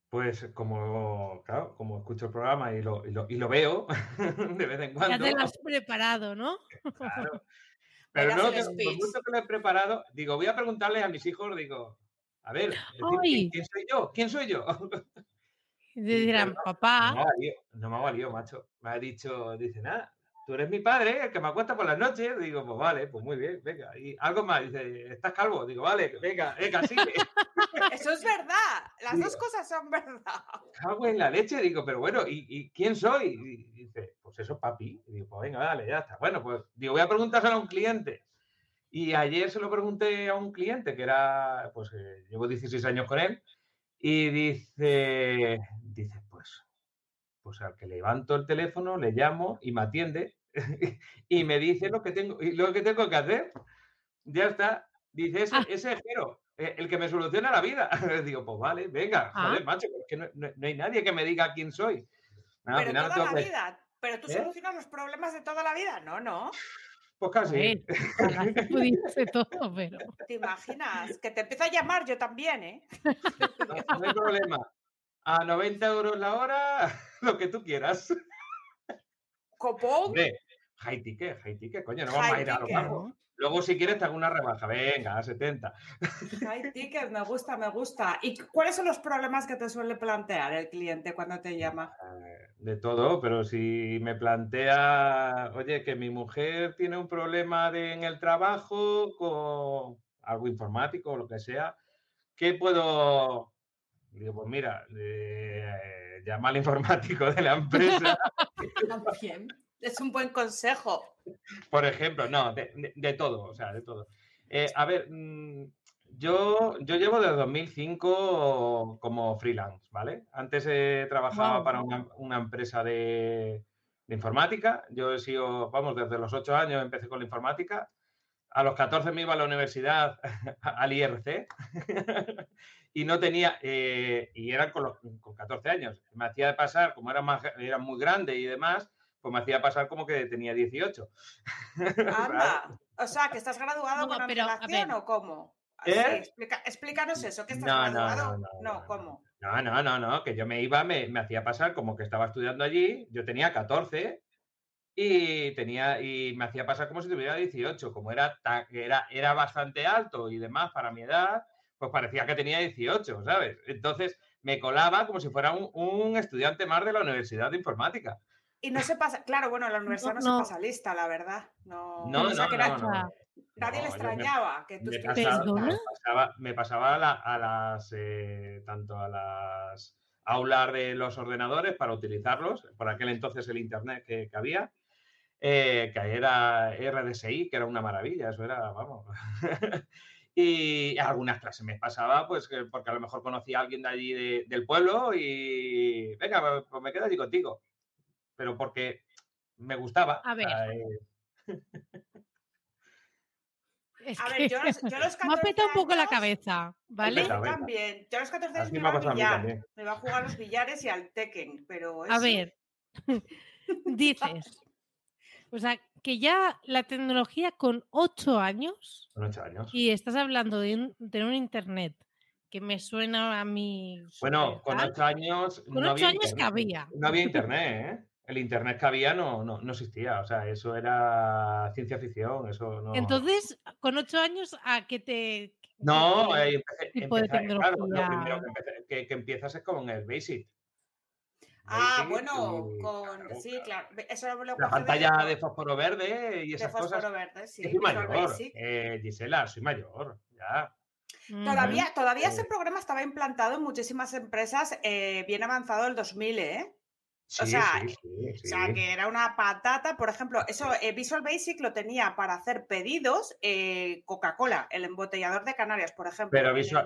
S4: Pues como, claro, como escucho el programa y lo, y lo, y lo veo <laughs> de vez en cuando.
S2: Ya te lo has preparado, ¿no? <laughs>
S4: Claro. <laughs> Pero no, que, por mucho que lo he preparado, digo, voy a preguntarle a mis hijos, digo, a ver, <gasps> ¿quién, soy yo? ¿Quién soy yo?
S2: Y dirán, papá.
S4: No me ha valido, macho. Me ha dicho, dice, nada, tú eres mi padre, el que me acuesta por las noches. Digo, pues vale, pues muy bien, venga. Y algo más, dice, ¿estás calvo? Digo, vale, venga, venga, sigue. <laughs>
S3: Eso es verdad, las dos cosas son verdad.
S4: Cago en la leche, digo, pero bueno, ¿y, quién soy? Y dice, pues eso, papi. Y digo, pues venga, dale, ya está. Bueno, pues digo, voy a preguntárselo a un cliente. Y ayer se lo pregunté a un cliente que era, pues eh, llevo 16 años con él, y dice, dice, pues, pues al que levanto el teléfono, le llamo y me atiende <laughs> y me dice lo que tengo, lo que tengo que hacer. Ya está. Dice, ese, ah. ese es Jero, eh, el que me soluciona la vida. <laughs> Digo, pues vale, venga, ah. joder, macho, porque no, no, hay nadie que me diga quién soy.
S3: pero toda la vida. Pero tú ¿Eh? solucionas los problemas de toda la vida, no, no.
S4: Pues casi. <laughs>
S2: todo, pero...
S3: ¿Te imaginas? Que te empieza a llamar yo también, ¿eh?
S4: No, hay problema. a 90 euros la hora, lo que tú quieras.
S3: ¿Copón?
S4: High ticket, high ticket, coño, no vamos a ir a lo bajo. Luego, si quieres, te hago una rebaja. Venga, a 70.
S3: High ticket, me gusta, me gusta. ¿Y cuáles son los problemas que te suele plantear el cliente cuando te llama?
S4: Eh, de todo, pero si me plantea, oye, que mi mujer tiene un problema en el trabajo con algo informático o lo que sea, ¿qué puedo Digo, pues mira, eh, llama al informático de la <laughs> empresa.
S3: Es un buen consejo.
S4: Por ejemplo, no, de, todo, o sea, de todo. Eh, a ver, mm, yo, yo llevo desde 2005 como freelance, ¿vale? Antes he trabajaba para una, empresa de, de, informática. Yo he sido, vamos, desde los 8 años empecé con la informática. A los 14 me iba a la universidad, <laughs> al IRC. <laughs> y no tenía, eh, y eran con, con, 14 años, me hacía pasar, como era, más, era muy grande y demás, pues me hacía pasar como que tenía 18. <laughs>
S3: Anda, o sea, que estás graduado con antelación o cómo? ¿Eh? explícanos eso, que estás graduado. No, no, ¿cómo?
S4: No, no, no, no, que yo me iba, me, me hacía pasar como que estaba estudiando allí, yo tenía 14 y tenía y me hacía pasar como si tuviera 18, como era, era, era bastante alto y demás para mi edad, pues parecía que tenía 18, ¿sabes? Entonces me colaba como si fuera un, estudiante más de la Universidad de Informática.
S3: Y no se pasa, claro, bueno, la universidad no, se pasa lista, la verdad. No,
S4: no, no,
S3: Nadie le extrañaba que tú
S4: me pasaba, me pasaba, a, las, eh, tanto a las aulas de los ordenadores para utilizarlos, por aquel entonces el internet que, había, eh, que era RDSI, que era una maravilla, eso era, vamos. <laughs> Y algunas clases me pasaba, pues, porque a lo mejor conocía a alguien de allí del pueblo y, venga, pues, pues me quedo allí contigo. Pero porque me gustaba.
S2: A ver.
S3: a ver, yo los, yo los 14 <laughs>
S2: Me ha petado un poco la cabeza, ¿vale?
S3: Yo también. Yo a los 14 años me iba a billar. Me iba a jugar a los billares y al Tekken, pero...
S2: A ver, <laughs> dices, o sea, que ya la tecnología con ocho años.
S4: Con ocho años.
S2: Y estás hablando de un, un internet que me suena a mí.
S4: Bueno, con ocho años.
S2: Con no ocho años que había.
S4: No había internet, ¿eh? El internet que había no, no, no, existía. O sea, eso era ciencia ficción. Eso no...
S2: Entonces, con ocho años, ¿a qué te.
S4: No, eh, tipo de tecnología? Claro, lo primero que, que, empiezas es con el Basic.
S3: Ah, bueno, con. Sí, claro. Eso lo
S4: la pantalla de, fósforo verde y esas
S3: de fósforo
S4: cosas.
S3: verde, sí.
S4: Soy mayor, eh, Gisela, soy mayor, ya.
S3: Todavía, todavía ese programa estaba implantado en muchísimas empresas eh, bien avanzado el 2000, ¿eh?
S4: O,
S3: sea, o sea, que era una patata. Por ejemplo, eso eh, Visual Basic lo tenía para hacer pedidos eh, Coca-Cola, el embotellador de Canarias, por ejemplo.
S4: Pero Visual,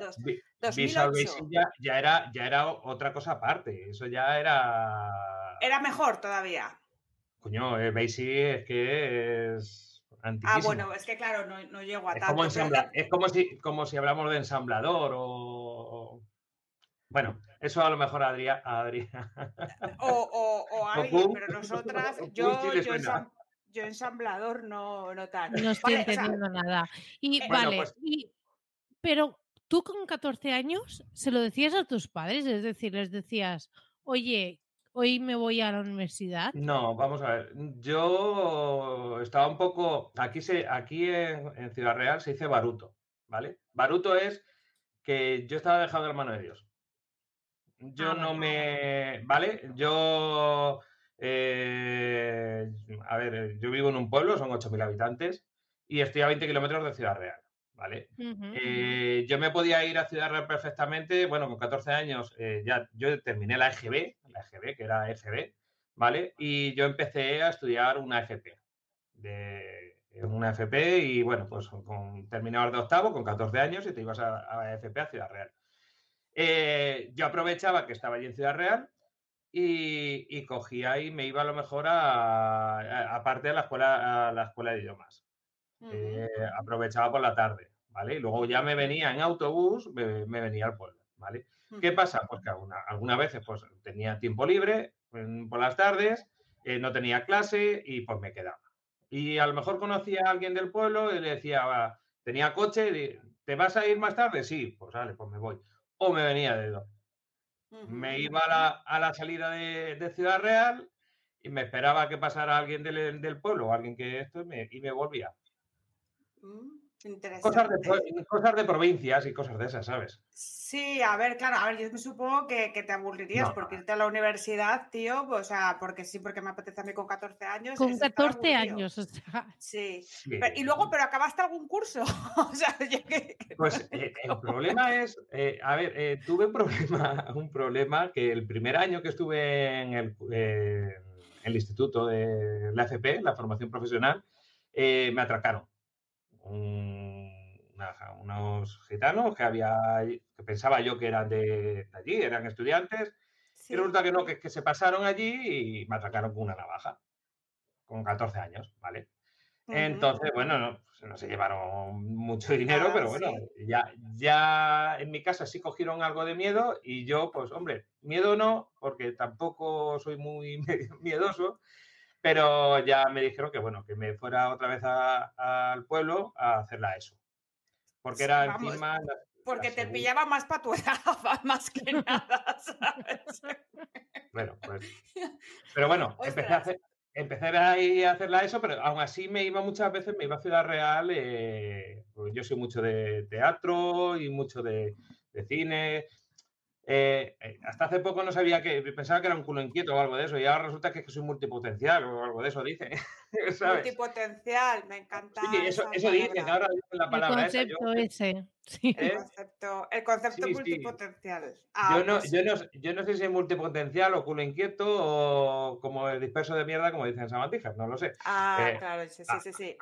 S4: Basic ya, era, ya era otra cosa aparte. Eso ya era.
S3: Era mejor todavía.
S4: Coño, eh, Basic es que es.
S3: Ah, bueno, es que claro, no, no llego a
S4: es
S3: tanto.
S4: Como Es como si, como si hablamos de ensamblador o. Bueno, eso a lo mejor Adrián.
S3: O, o, o <laughs> alguien, pero nosotras, yo, yo, yo, ensamblador no, no tanto.
S2: No estoy entendiendo nada. Y eh, vale, pues pero tú con 14 años se lo decías a tus padres, es decir, les decías, oye, hoy me voy a la universidad.
S4: No, vamos a ver. Yo estaba un poco. Aquí se, aquí en, en Ciudad Real se dice baruto, ¿vale? Baruto es que yo estaba dejado de la mano de Dios. Yo ah, no me. ¿Vale? Yo. Eh, a ver, yo vivo en un pueblo, son 8.000 habitantes, y estoy a 20 kilómetros de Ciudad Real. ¿Vale? Eh, yo me podía ir a Ciudad Real perfectamente, bueno, con 14 años eh, ya yo terminé la EGB, la EGB, que era FB, ¿vale? Y yo empecé a estudiar una FP, de, una FP y bueno, pues con terminador de octavo, con 14 años, y te ibas a, a FP a Ciudad Real. Eh, yo aprovechaba que estaba allí en Ciudad Real y, cogía y me iba a lo mejor a, aparte de la escuela, a la escuela de idiomas. Eh, aprovechaba por la tarde, ¿vale? Y luego ya me venía en autobús, me, venía al pueblo, ¿vale? ¿Qué pasa? Pues que algunas veces pues tenía tiempo libre por las tardes, eh, no tenía clase y pues me quedaba. Y a lo mejor conocía a alguien del pueblo y le decía, tenía coche, ¿te vas a ir más tarde? Sí, pues vale, pues me voy o me venía de dos. Me iba a la, salida de, Ciudad Real y me esperaba que pasara alguien del, pueblo o alguien que esto y me, volvía.
S3: Mm.
S4: Cosas de, cosas de provincias y cosas de esas, ¿sabes?
S3: Sí, a ver, claro, a ver, yo me supongo que, te aburrirías porque irte a la universidad, tío, o sea, porque sí, porque me apetece a mí con 14 años.
S2: Con 14 años, o sea.
S3: Sí. y luego, pero acabaste algún curso. <laughs> o sea,
S4: que, Pues eh, el problema es, eh, a ver, eh, tuve un problema, <laughs> un problema que el primer año que estuve en el, el instituto de la FP, la formación profesional, me atracaron unos gitanos que había, que pensaba yo que eran de, allí, eran estudiantes, y resulta que no, que, que, se pasaron allí y me atracaron con una navaja, con 14 años, ¿vale? Entonces, bueno, no, pues no, se llevaron mucho dinero, ah, pero bueno, ya, ya en mi casa sí cogieron algo de miedo y yo, pues hombre, miedo no, porque tampoco soy muy <laughs> miedoso, pero ya me dijeron que bueno, que me fuera otra vez al pueblo a hacerla eso. Porque era encima.
S3: porque te pillaba más para tu <laughs> edad, más que nada, ¿sabes?
S4: Bueno, pues. <laughs> Pero bueno, empecé a, hacer, empecé a, hacerla eso, pero aún así me iba muchas veces, me iba a Ciudad Real. Eh, pues yo soy mucho de teatro y mucho de, de cine. Eh, eh, hasta hace poco no sabía que, pensaba que era un culo inquieto o algo de eso, y ahora resulta que, es que soy multipotencial o algo de eso, dice. <laughs>
S3: Multipotencial, me encanta.
S4: Sí, eso, eso dicen, ahora dicen la palabra.
S2: El concepto ese.
S3: El concepto, el concepto multipotencial.
S4: Ah, yo, no, pues yo, no, yo, no, sé si es multipotencial o culo inquieto o como el disperso de mierda, como dicen Samantijas, no lo sé.
S3: Ah, eh, claro, sí, sí, sí.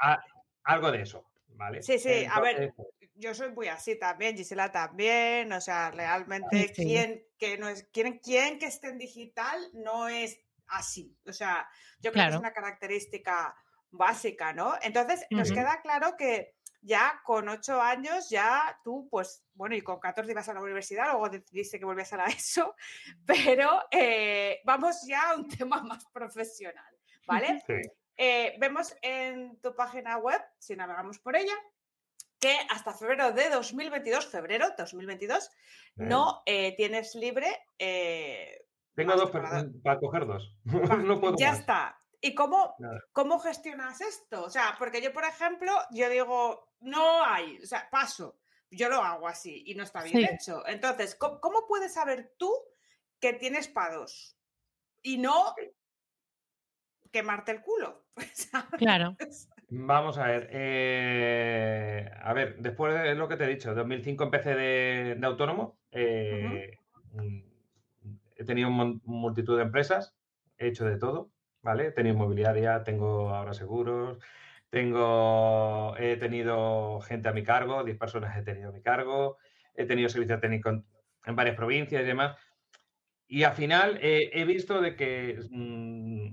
S4: algo de eso. ¿Vale?
S3: Sí, sí, a ver, yo soy muy así también, Gisela también, o sea, realmente quien que no es, quien, quien que esté en digital no es así, o sea, yo creo que es una característica básica, ¿no? Entonces, nos queda claro que ya con ocho años, ya tú, pues, bueno, y con 14 ibas a la universidad, luego decidiste que volvías a la <laughs> ESO, pero eh, vamos ya a un <laughs> tema más profesional, ¿vale? Eh, vemos en tu página web, si navegamos por ella, que hasta febrero de 2022, febrero 2022, no eh, tienes libre. Eh,
S4: Tengo dos para, coger dos. <laughs> no puedo
S3: ya está. ¿Y cómo, cómo gestionas esto? O sea, porque yo, por ejemplo, yo digo, no hay, o sea, paso. Yo lo hago así y no está bien hecho. Entonces, ¿cómo, puedes saber tú que tienes pados? Y no quemarte el culo. <laughs>
S2: claro.
S4: Vamos a ver. Eh, a ver, después de lo que te he dicho, en 2005 empecé de, autónomo. Eh, mm, he tenido multitud de empresas, he hecho de todo, ¿vale? He tenido inmobiliaria, tengo ahora seguros, tengo, he tenido gente a mi cargo, 10 personas he tenido a mi cargo, he tenido servicio técnico en, varias provincias y demás. Y al final eh, he visto de que mm,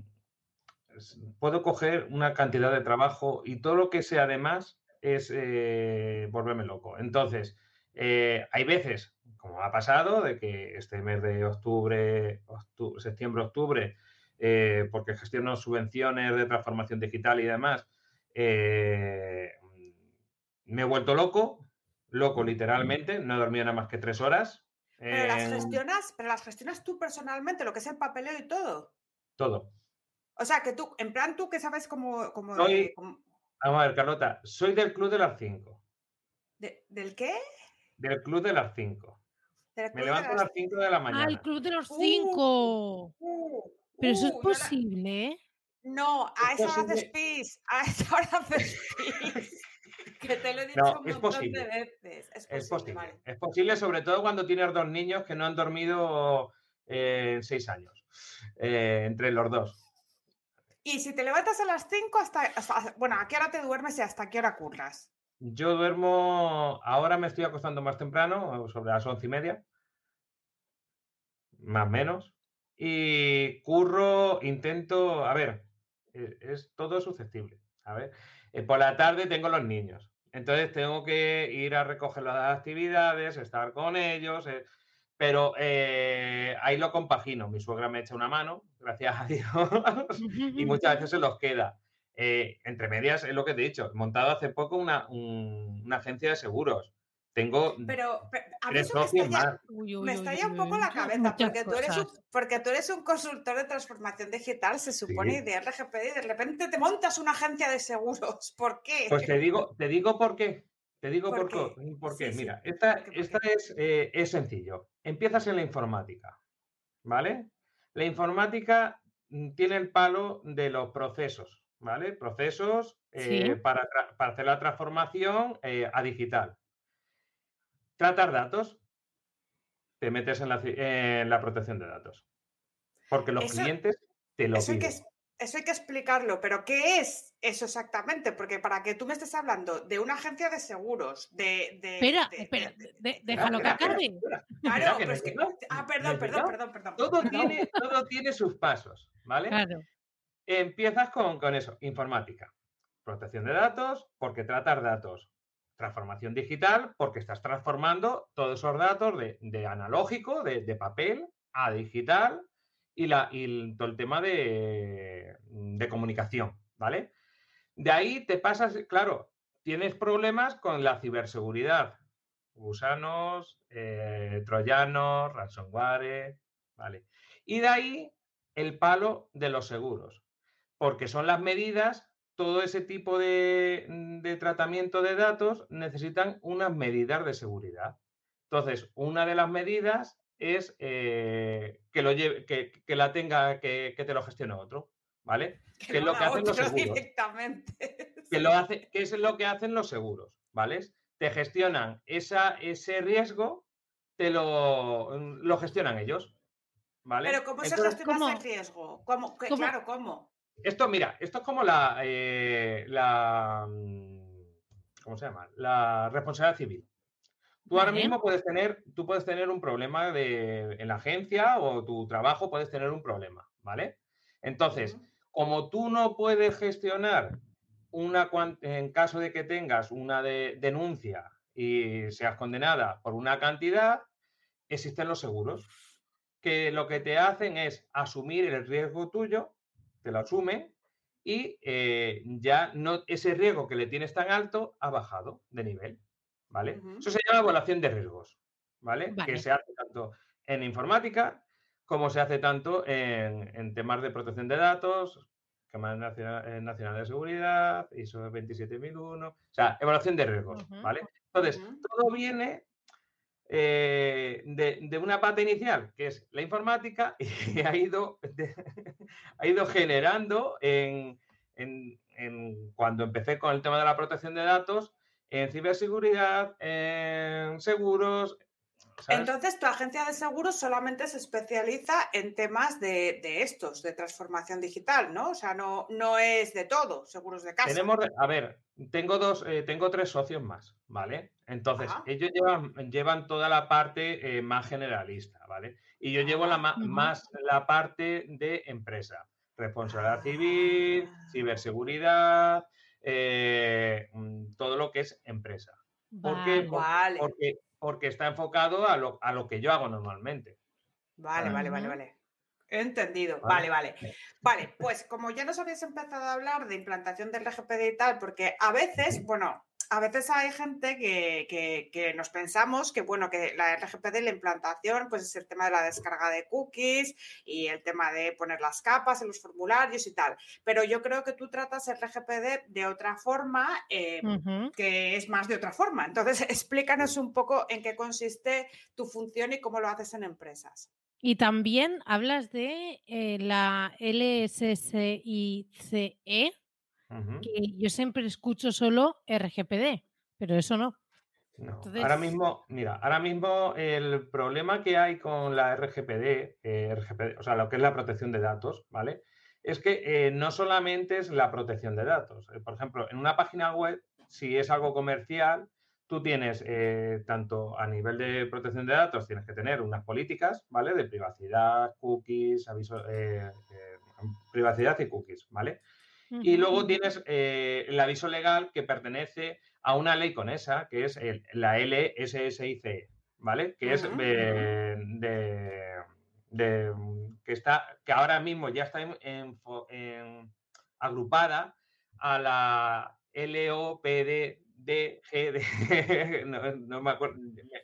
S4: puedo coger una cantidad de trabajo y todo lo que sea además es eh, volverme loco. Entonces, eh, hay veces, como ha pasado, de que este mes de octubre, septiembre, octubre, eh, porque gestiono subvenciones de transformación digital y demás, me he vuelto loco, loco literalmente, no he dormido nada más que tres horas.
S3: Pero las gestionas, pero las gestionas tú personalmente, lo que es el papeleo y todo.
S4: Todo.
S3: O sea, que tú, en plan, tú que sabes cómo...
S4: Vamos a ver, Carlota, soy del Club de las 5.
S3: ¿Del qué?
S4: Del Club de las 5. Me levanto a las 5 de la mañana.
S2: Ah, el Club de los 5. Uh, uh, Pero eso es uh, posible, ¿eh?
S3: No, a esa hora haces pis. A esa hora haces pis. <laughs> que te lo he dicho un montón de veces.
S4: Es posible. Es posible. sobre todo cuando tienes dos niños que no han dormido en seis años. Eh, entre los dos.
S3: Y si te levantas a las 5 hasta, Bueno, ¿a qué hora te duermes y hasta qué hora curras?
S4: Yo duermo. Ahora me estoy acostando más temprano, sobre las once y media. Más o menos. Y curro, intento. A ver, e, es, todo susceptible. A ver. Eh, por la tarde tengo los niños. Entonces tengo que ir a recoger las actividades, estar con ellos. Eh, pero eh, ahí lo compagino. Mi suegra me echa una mano, gracias a Dios, <laughs> y muchas veces se los queda. Eh, entre medias, es lo que te he dicho, he montado hace poco una, agencia de seguros. tengo.
S3: Pero, a mí eso me estalla, me estalla un poco la cabeza, porque tú, eres un, porque tú eres un consultor de transformación digital, se supone, de RGPD, y de repente te montas una agencia de seguros. ¿Por qué?
S4: Pues te digo, te digo por qué. Te digo por, qué. ¿Por qué? Mira, esta, esta es, eh, es sencillo. Empiezas en la informática, ¿vale? La informática mm, tiene el palo de los procesos, ¿vale? Procesos eh, para, para, hacer la transformación eh, a digital. Tratar datos, te metes en la, protección de datos. Porque los clientes te lo piden.
S3: Eso hay que explicarlo, pero ¿qué es eso exactamente? Porque para que tú me estés hablando de una agencia de seguros, de...
S2: espera, espera, déjalo que acabe.
S3: Claro, pero es que... Ah, perdón, perdón, perdón, perdón.
S4: Todo tiene, todo tiene sus pasos, ¿vale? Claro. Empiezas con, con eso, informática, protección de datos, porque tratar datos transformación digital porque estás transformando todos esos datos de, analógico, de, papel, a digital y, la, todo el tema de, comunicación, ¿vale? De ahí te pasas, claro, tienes problemas con la ciberseguridad, gusanos, eh, troyanos, ransomware, ¿vale? Y de ahí el palo de los seguros, porque son las medidas todo ese tipo mm, de, tratamiento de datos necesitan unas medidas de seguridad. Entonces, una de las medidas es eh, que, lo lleve, que, la tenga, que, te lo gestione otro, ¿vale? <laughs>
S3: Que, es lo que hacen los <laughs> seguros. <laughs>
S4: Que, lo hace, que es lo que hacen los seguros, ¿vale? Te gestionan esa, ese riesgo, te lo, mm, lo gestionan ellos. ¿Vale?
S3: Pero ¿cómo se gestiona ese riesgo? ¿Cómo? Claro, ¿cómo?
S4: Esto, mira, esto es como la, eh, la mm, ¿cómo se llama? La responsabilidad civil. Tú ahora mismo puedes tener, tú puedes tener un problema de, en la agencia o tu trabajo puedes tener un problema, ¿vale? Entonces, como tú no puedes gestionar una en caso de que tengas una denuncia y seas condenada por una cantidad, existen los seguros que lo que te hacen es asumir el riesgo tuyo te lo asume y eh, ya no, ese riesgo que le tienes tan alto ha bajado de nivel, ¿vale? Eso se llama evaluación de riesgos, ¿vale? Que se hace tanto en informática como se hace tanto en, temas de protección de datos, Cámara Nacional, eh, Nacional de Seguridad, ISO 27001, o sea, evaluación de riesgos, ¿vale? Entonces, todo viene eh, de, una pata inicial, que es la informática, <laughs> y ha ido, ha ido generando en, cuando empecé con el tema de la protección de datos, en ciberseguridad, en seguros,
S3: entonces, tu agencia de seguros solamente se especializa en temas de, estos, de transformación digital, ¿no? O sea, no, no es de todo, seguros de casa.
S4: Tenemos, a ver, tengo dos, eh, tengo tres socios más, ¿vale? Entonces, ellos llevan, llevan toda la parte eh, más generalista, ¿vale? Y yo llevo la, ah, más la parte de empresa, responsabilidad civil, ah. ciberseguridad, eh, mm, todo lo que es empresa. ¿Por qué? Porque porque está enfocado a lo, a lo que yo hago normalmente.
S3: Vale, vale, vale, vale. He entendido. Vale, vale. Vale, pues como ya nos habéis empezado a hablar de implantación del RGPD y tal, porque a veces, bueno, a veces hay gente que, nos pensamos que, bueno, que la RGPD, la implantación, pues es el tema de la descarga de cookies y el tema de poner las capas en los formularios y tal. Pero yo creo que tú tratas el RGPD de otra forma, eh, que es más de otra forma. Entonces, <laughs> explícanos un poco en qué consiste tu función y cómo lo haces en empresas.
S2: Y también hablas de eh, la LSSICE, que yo siempre escucho solo RGPD, pero eso no.
S4: Ahora mismo, mira, ahora mismo el problema que hay con la RGPD, eh, o sea, lo que es la protección de datos, ¿vale? Es que eh, no solamente es la protección de datos. Eh, por ejemplo, en una página web, si es algo comercial, tú tienes, tanto a nivel de protección de datos, tienes que tener unas políticas, ¿vale? De privacidad, cookies, aviso, privacidad y cookies, ¿vale? Y luego tienes eh, el aviso legal que pertenece a una ley con esa, que es la LSSIC, ¿vale? Que es de, que está, que ahora mismo ya está agrupada a la LOPD D, G, D, <laughs> no, me acuerdo,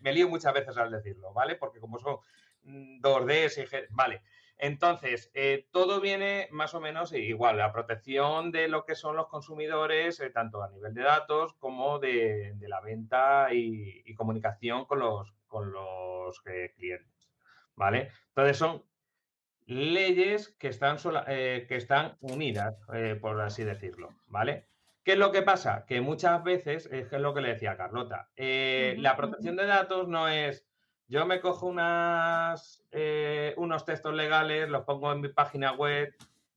S4: me, lío muchas veces al decirlo, ¿vale? Porque como son mm, dos Ds y G, vale. Entonces, eh, todo viene más o menos igual, la protección de lo que son los consumidores, eh, tanto a nivel de datos como de, la venta y, comunicación con los, con los eh, clientes, ¿vale? Entonces, son leyes que están, que están unidas, por así decirlo, ¿vale? ¿Qué es lo que pasa? Que muchas veces, es lo que le decía Carlota, la protección de datos no es yo me cojo unas, eh, unos textos legales, los pongo en mi página web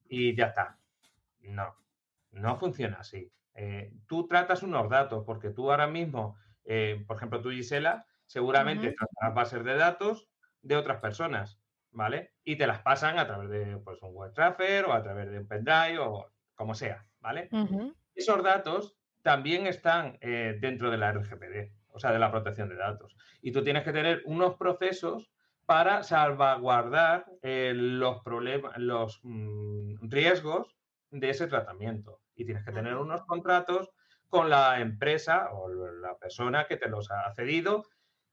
S4: y ya está. No, no funciona así. Eh, tú tratas unos datos, porque tú ahora mismo, eh, por ejemplo, tú, Gisela, seguramente tratas bases de datos de otras personas, ¿vale? Y te las pasan a través de pues, un web transfer o a través de un pendrive o como sea, ¿vale? Esos datos también están dentro de la RGPD o sea, de la protección de datos. Y tú tienes que tener unos procesos para salvaguardar eh, los problemas, los mm, riesgos de ese tratamiento. Y tienes que tener unos contratos con la empresa o la persona que te los ha cedido,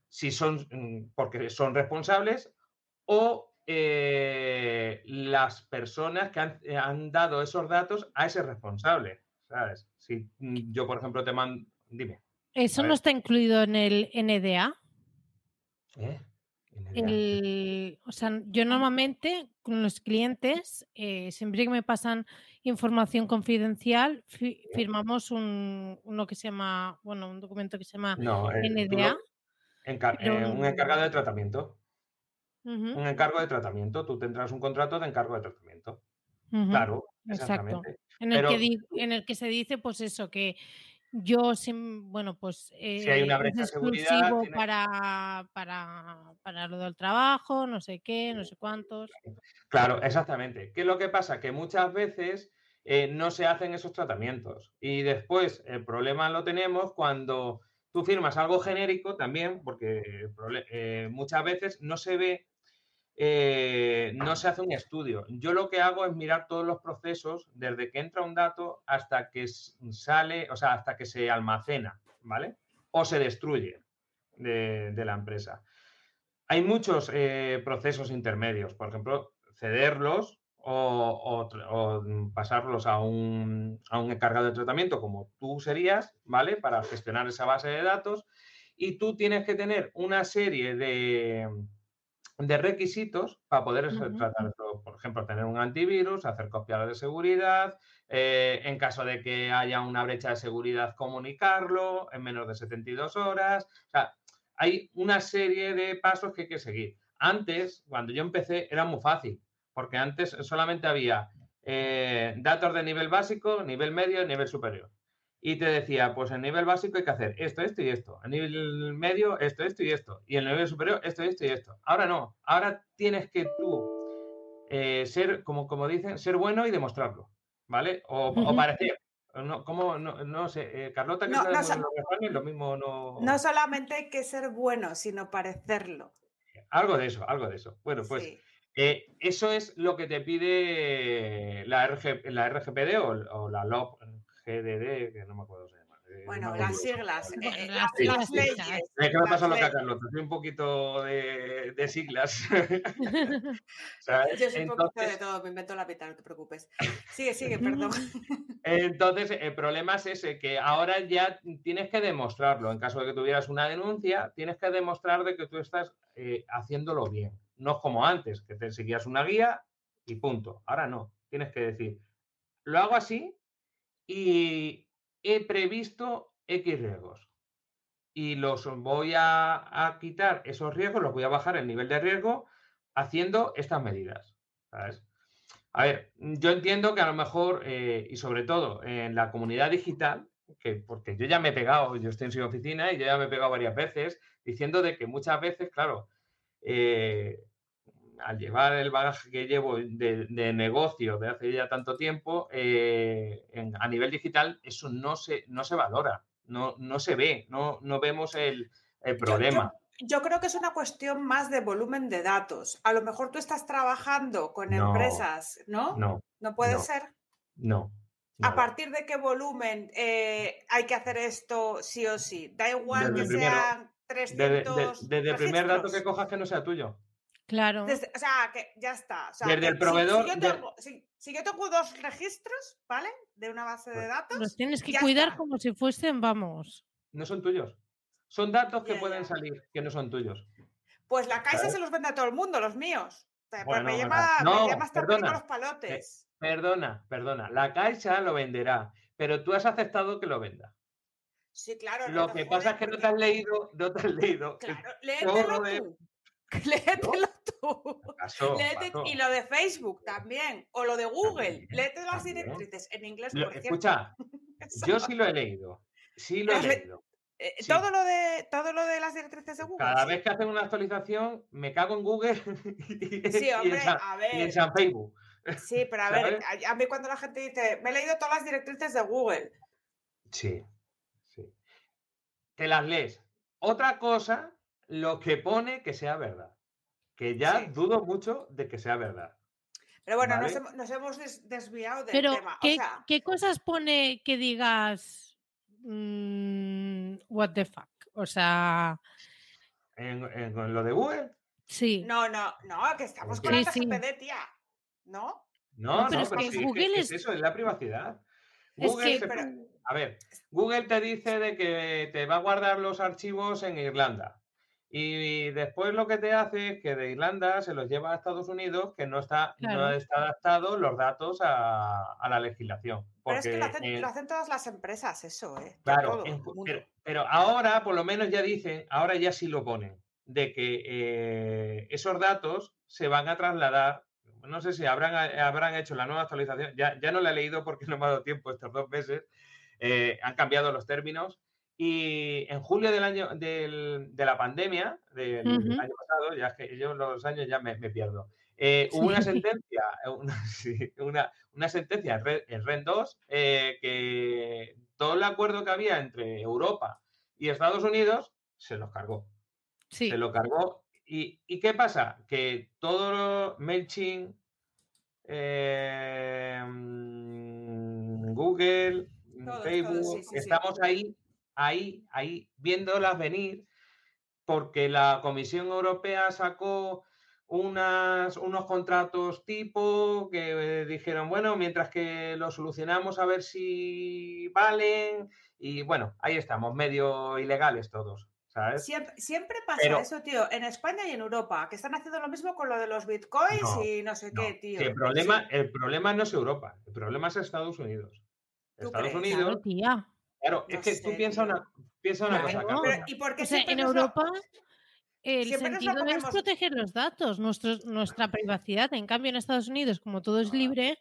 S4: si son mm, porque son responsables o eh, las personas que han, han, dado esos datos a ese responsable. ¿Sabes? Si mm, yo, por ejemplo, te mando. Dime.
S2: ¿Eso no está incluido en el NDA? ¿Eh? El, o sea, yo normalmente con los clientes, eh, siempre que me pasan información confidencial, firmamos un, uno que se llama, bueno, un documento que se llama eh, NDA.
S4: Eh, un encargado de tratamiento. Un encargo de tratamiento. Tú tendrás un contrato de encargo de tratamiento. Claro,
S2: Exacto. En el, que, en el que se dice, pues eso, que yo, bueno, pues
S4: si hay una eh, brecha
S2: es
S4: exclusivo
S2: para, para, para, lo del trabajo, no sé qué, no sé cuántos.
S4: Claro, exactamente. ¿Qué es lo que pasa? Que muchas veces eh, no se hacen esos tratamientos y después el problema lo tenemos cuando tú firmas algo genérico también, porque eh, muchas veces no se ve eh, no se hace un estudio. Yo lo que hago es mirar todos los procesos desde que entra un dato hasta que sale, o sea, hasta que se almacena, ¿vale? O se destruye de, la empresa. Hay muchos eh, procesos intermedios, por ejemplo, cederlos o, pasarlos a un, a un encargado de tratamiento como tú serías, ¿vale? Para gestionar esa base de datos. Y tú tienes que tener una serie de, de requisitos para poder tratar esto. Por ejemplo, tener un antivirus, hacer copias de seguridad, eh, en caso de que haya una brecha de seguridad, comunicarlo en menos de 72 horas. O sea, hay una serie de pasos que hay que seguir. Antes, cuando yo empecé, era muy fácil, porque antes solamente había eh, datos de nivel básico, nivel medio y nivel superior y te decía, pues en nivel básico hay que hacer esto, esto y esto. A nivel medio, esto, esto y esto. Y en el nivel superior, esto, esto y esto. Ahora no. Ahora tienes que tú eh, ser, como, como dicen, ser bueno y demostrarlo. ¿Vale? O, parecer. No, como, no, sé, eh, Carlota, que no, no, lo mismo no.
S3: No solamente hay que ser bueno, sino parecerlo.
S4: Algo de eso, algo de eso. Bueno, pues eh, eso es lo que te pide la, la RGPD o, o la LOP GDD, que no me acuerdo se
S3: Bueno, las siglas,
S2: eh, las, leyes.
S4: Es que me pasa lo que a Carlos, soy un poquito de, de siglas. <laughs> <laughs>
S3: Yo soy un poquito de todo, me invento la pita, no te preocupes. Sigue, sigue, perdón. <laughs>
S4: Entonces, el problema es ese, que ahora ya tienes que demostrarlo. En caso de que tuvieras una denuncia, tienes que demostrar de que tú estás eh, haciéndolo bien. No es como antes, que te seguías una guía y punto. Ahora no, tienes que decir, lo hago así y he previsto X riesgos. Y los voy a, quitar esos riesgos, los voy a bajar el nivel de riesgo haciendo estas medidas. A ver, yo entiendo que a lo mejor, eh, y sobre todo en la comunidad digital, que porque yo ya me he pegado, yo estoy en su oficina y yo ya me he pegado varias veces, diciendo de que muchas veces, claro, eh, al llevar el bagaje que llevo de, negocio de hace ya tanto tiempo, eh, a nivel digital eso no se, no se valora, no, no se ve, no, no vemos el, problema.
S3: Yo, creo que es una cuestión más de volumen de datos. A lo mejor tú estás trabajando con empresas, ¿no?
S4: No.
S3: ¿No puede ser?
S4: No,
S3: ¿A partir de qué volumen eh, hay que hacer esto sí o sí? Da igual que sean 300.
S4: Desde, el primer dato que cojas que no sea tuyo.
S2: Claro.
S3: o sea, que ya está.
S4: desde el proveedor.
S3: Si, yo tengo, dos registros, ¿vale? De una base de pues datos.
S2: Los tienes que cuidar como si fuesen, vamos.
S4: No son tuyos. Son datos que pueden salir que no son tuyos.
S3: Pues la Caixa se los vende a todo el mundo, los míos. Pues me llama, no, me perdona, los palotes.
S4: perdona, perdona. La Caixa lo venderá, pero tú has aceptado que lo venda.
S3: Sí, claro.
S4: Lo que pasa es que no te has leído, no te has leído.
S3: Claro, léetelo tú. <laughs> Léetelo tú. Y lo de Facebook también. O lo de Google. Léete las directrices en inglés. Por
S4: escucha, <laughs> yo sí lo he leído. Sí lo he leído.
S3: Eh, todo, lo de, todo lo de las directrices de Google.
S4: Cada vez que hacen una actualización, me cago en Google <laughs>
S3: y, sí, hombre, en, a ver.
S4: en San Facebook.
S3: Sí, pero a ver, a, mí cuando la gente dice, me he leído todas las directrices de Google.
S4: Sí, sí. Te las lees. Otra cosa, lo que pone que sea verdad. Que ya dudo mucho de que sea verdad.
S3: Pero bueno, nos, hemos desviado del tema.
S2: ¿qué, ¿qué cosas pone que digas Mm, what the fuck. O sea.
S4: ¿En, lo de Google?
S2: Sí.
S3: No, no, no, que estamos con la TGPD, tía. ¿No?
S4: No, no, pero, Google es, eso, es la privacidad. Google A ver, Google te dice de que te va a guardar los archivos en Irlanda. Y después lo que te hace es que de Irlanda se los lleva a Estados Unidos, que no está, no está adaptado los datos a, la legislación.
S3: pero es que lo hacen, todas las empresas, eso, ¿eh?
S4: Claro, pero, ahora por lo menos ya dicen, ahora ya sí lo ponen, de que eh, esos datos se van a trasladar. No sé si habrán, habrán hecho la nueva actualización, ya, ya no la he leído porque no me ha dado tiempo estos dos meses, eh, han cambiado los términos y en julio del año de la pandemia, del año pasado, ya es que yo los años ya me, pierdo, eh, hubo una <laughs> sentencia, <laughs> una, una, sentencia en REN 2 eh, que todo el acuerdo que había entre Europa y Estados Unidos se los cargó. Se lo cargó. ¿Y, qué pasa? Que todo MailChimp, eh, mm, Google, Facebook, estamos ahí ahí, ahí, viéndolas venir, porque la Comisión Europea sacó unas, unos contratos tipo que dijeron, bueno, mientras que lo solucionamos a ver si valen, y bueno, ahí estamos, medio ilegales todos. ¿sabes?
S3: Siempre, pasa eso, tío, en España y en Europa, que están haciendo lo mismo con lo de los bitcoins y no sé qué, tío.
S4: el, problema, el problema no es Europa, el problema es Estados Unidos. Estados Unidos. Claro, es que tú piensas una, piensa una cosa.
S3: ¿Y por qué
S2: en Europa el sentido es proteger los datos, nuestra privacidad. En cambio, en Estados Unidos, como todo es libre,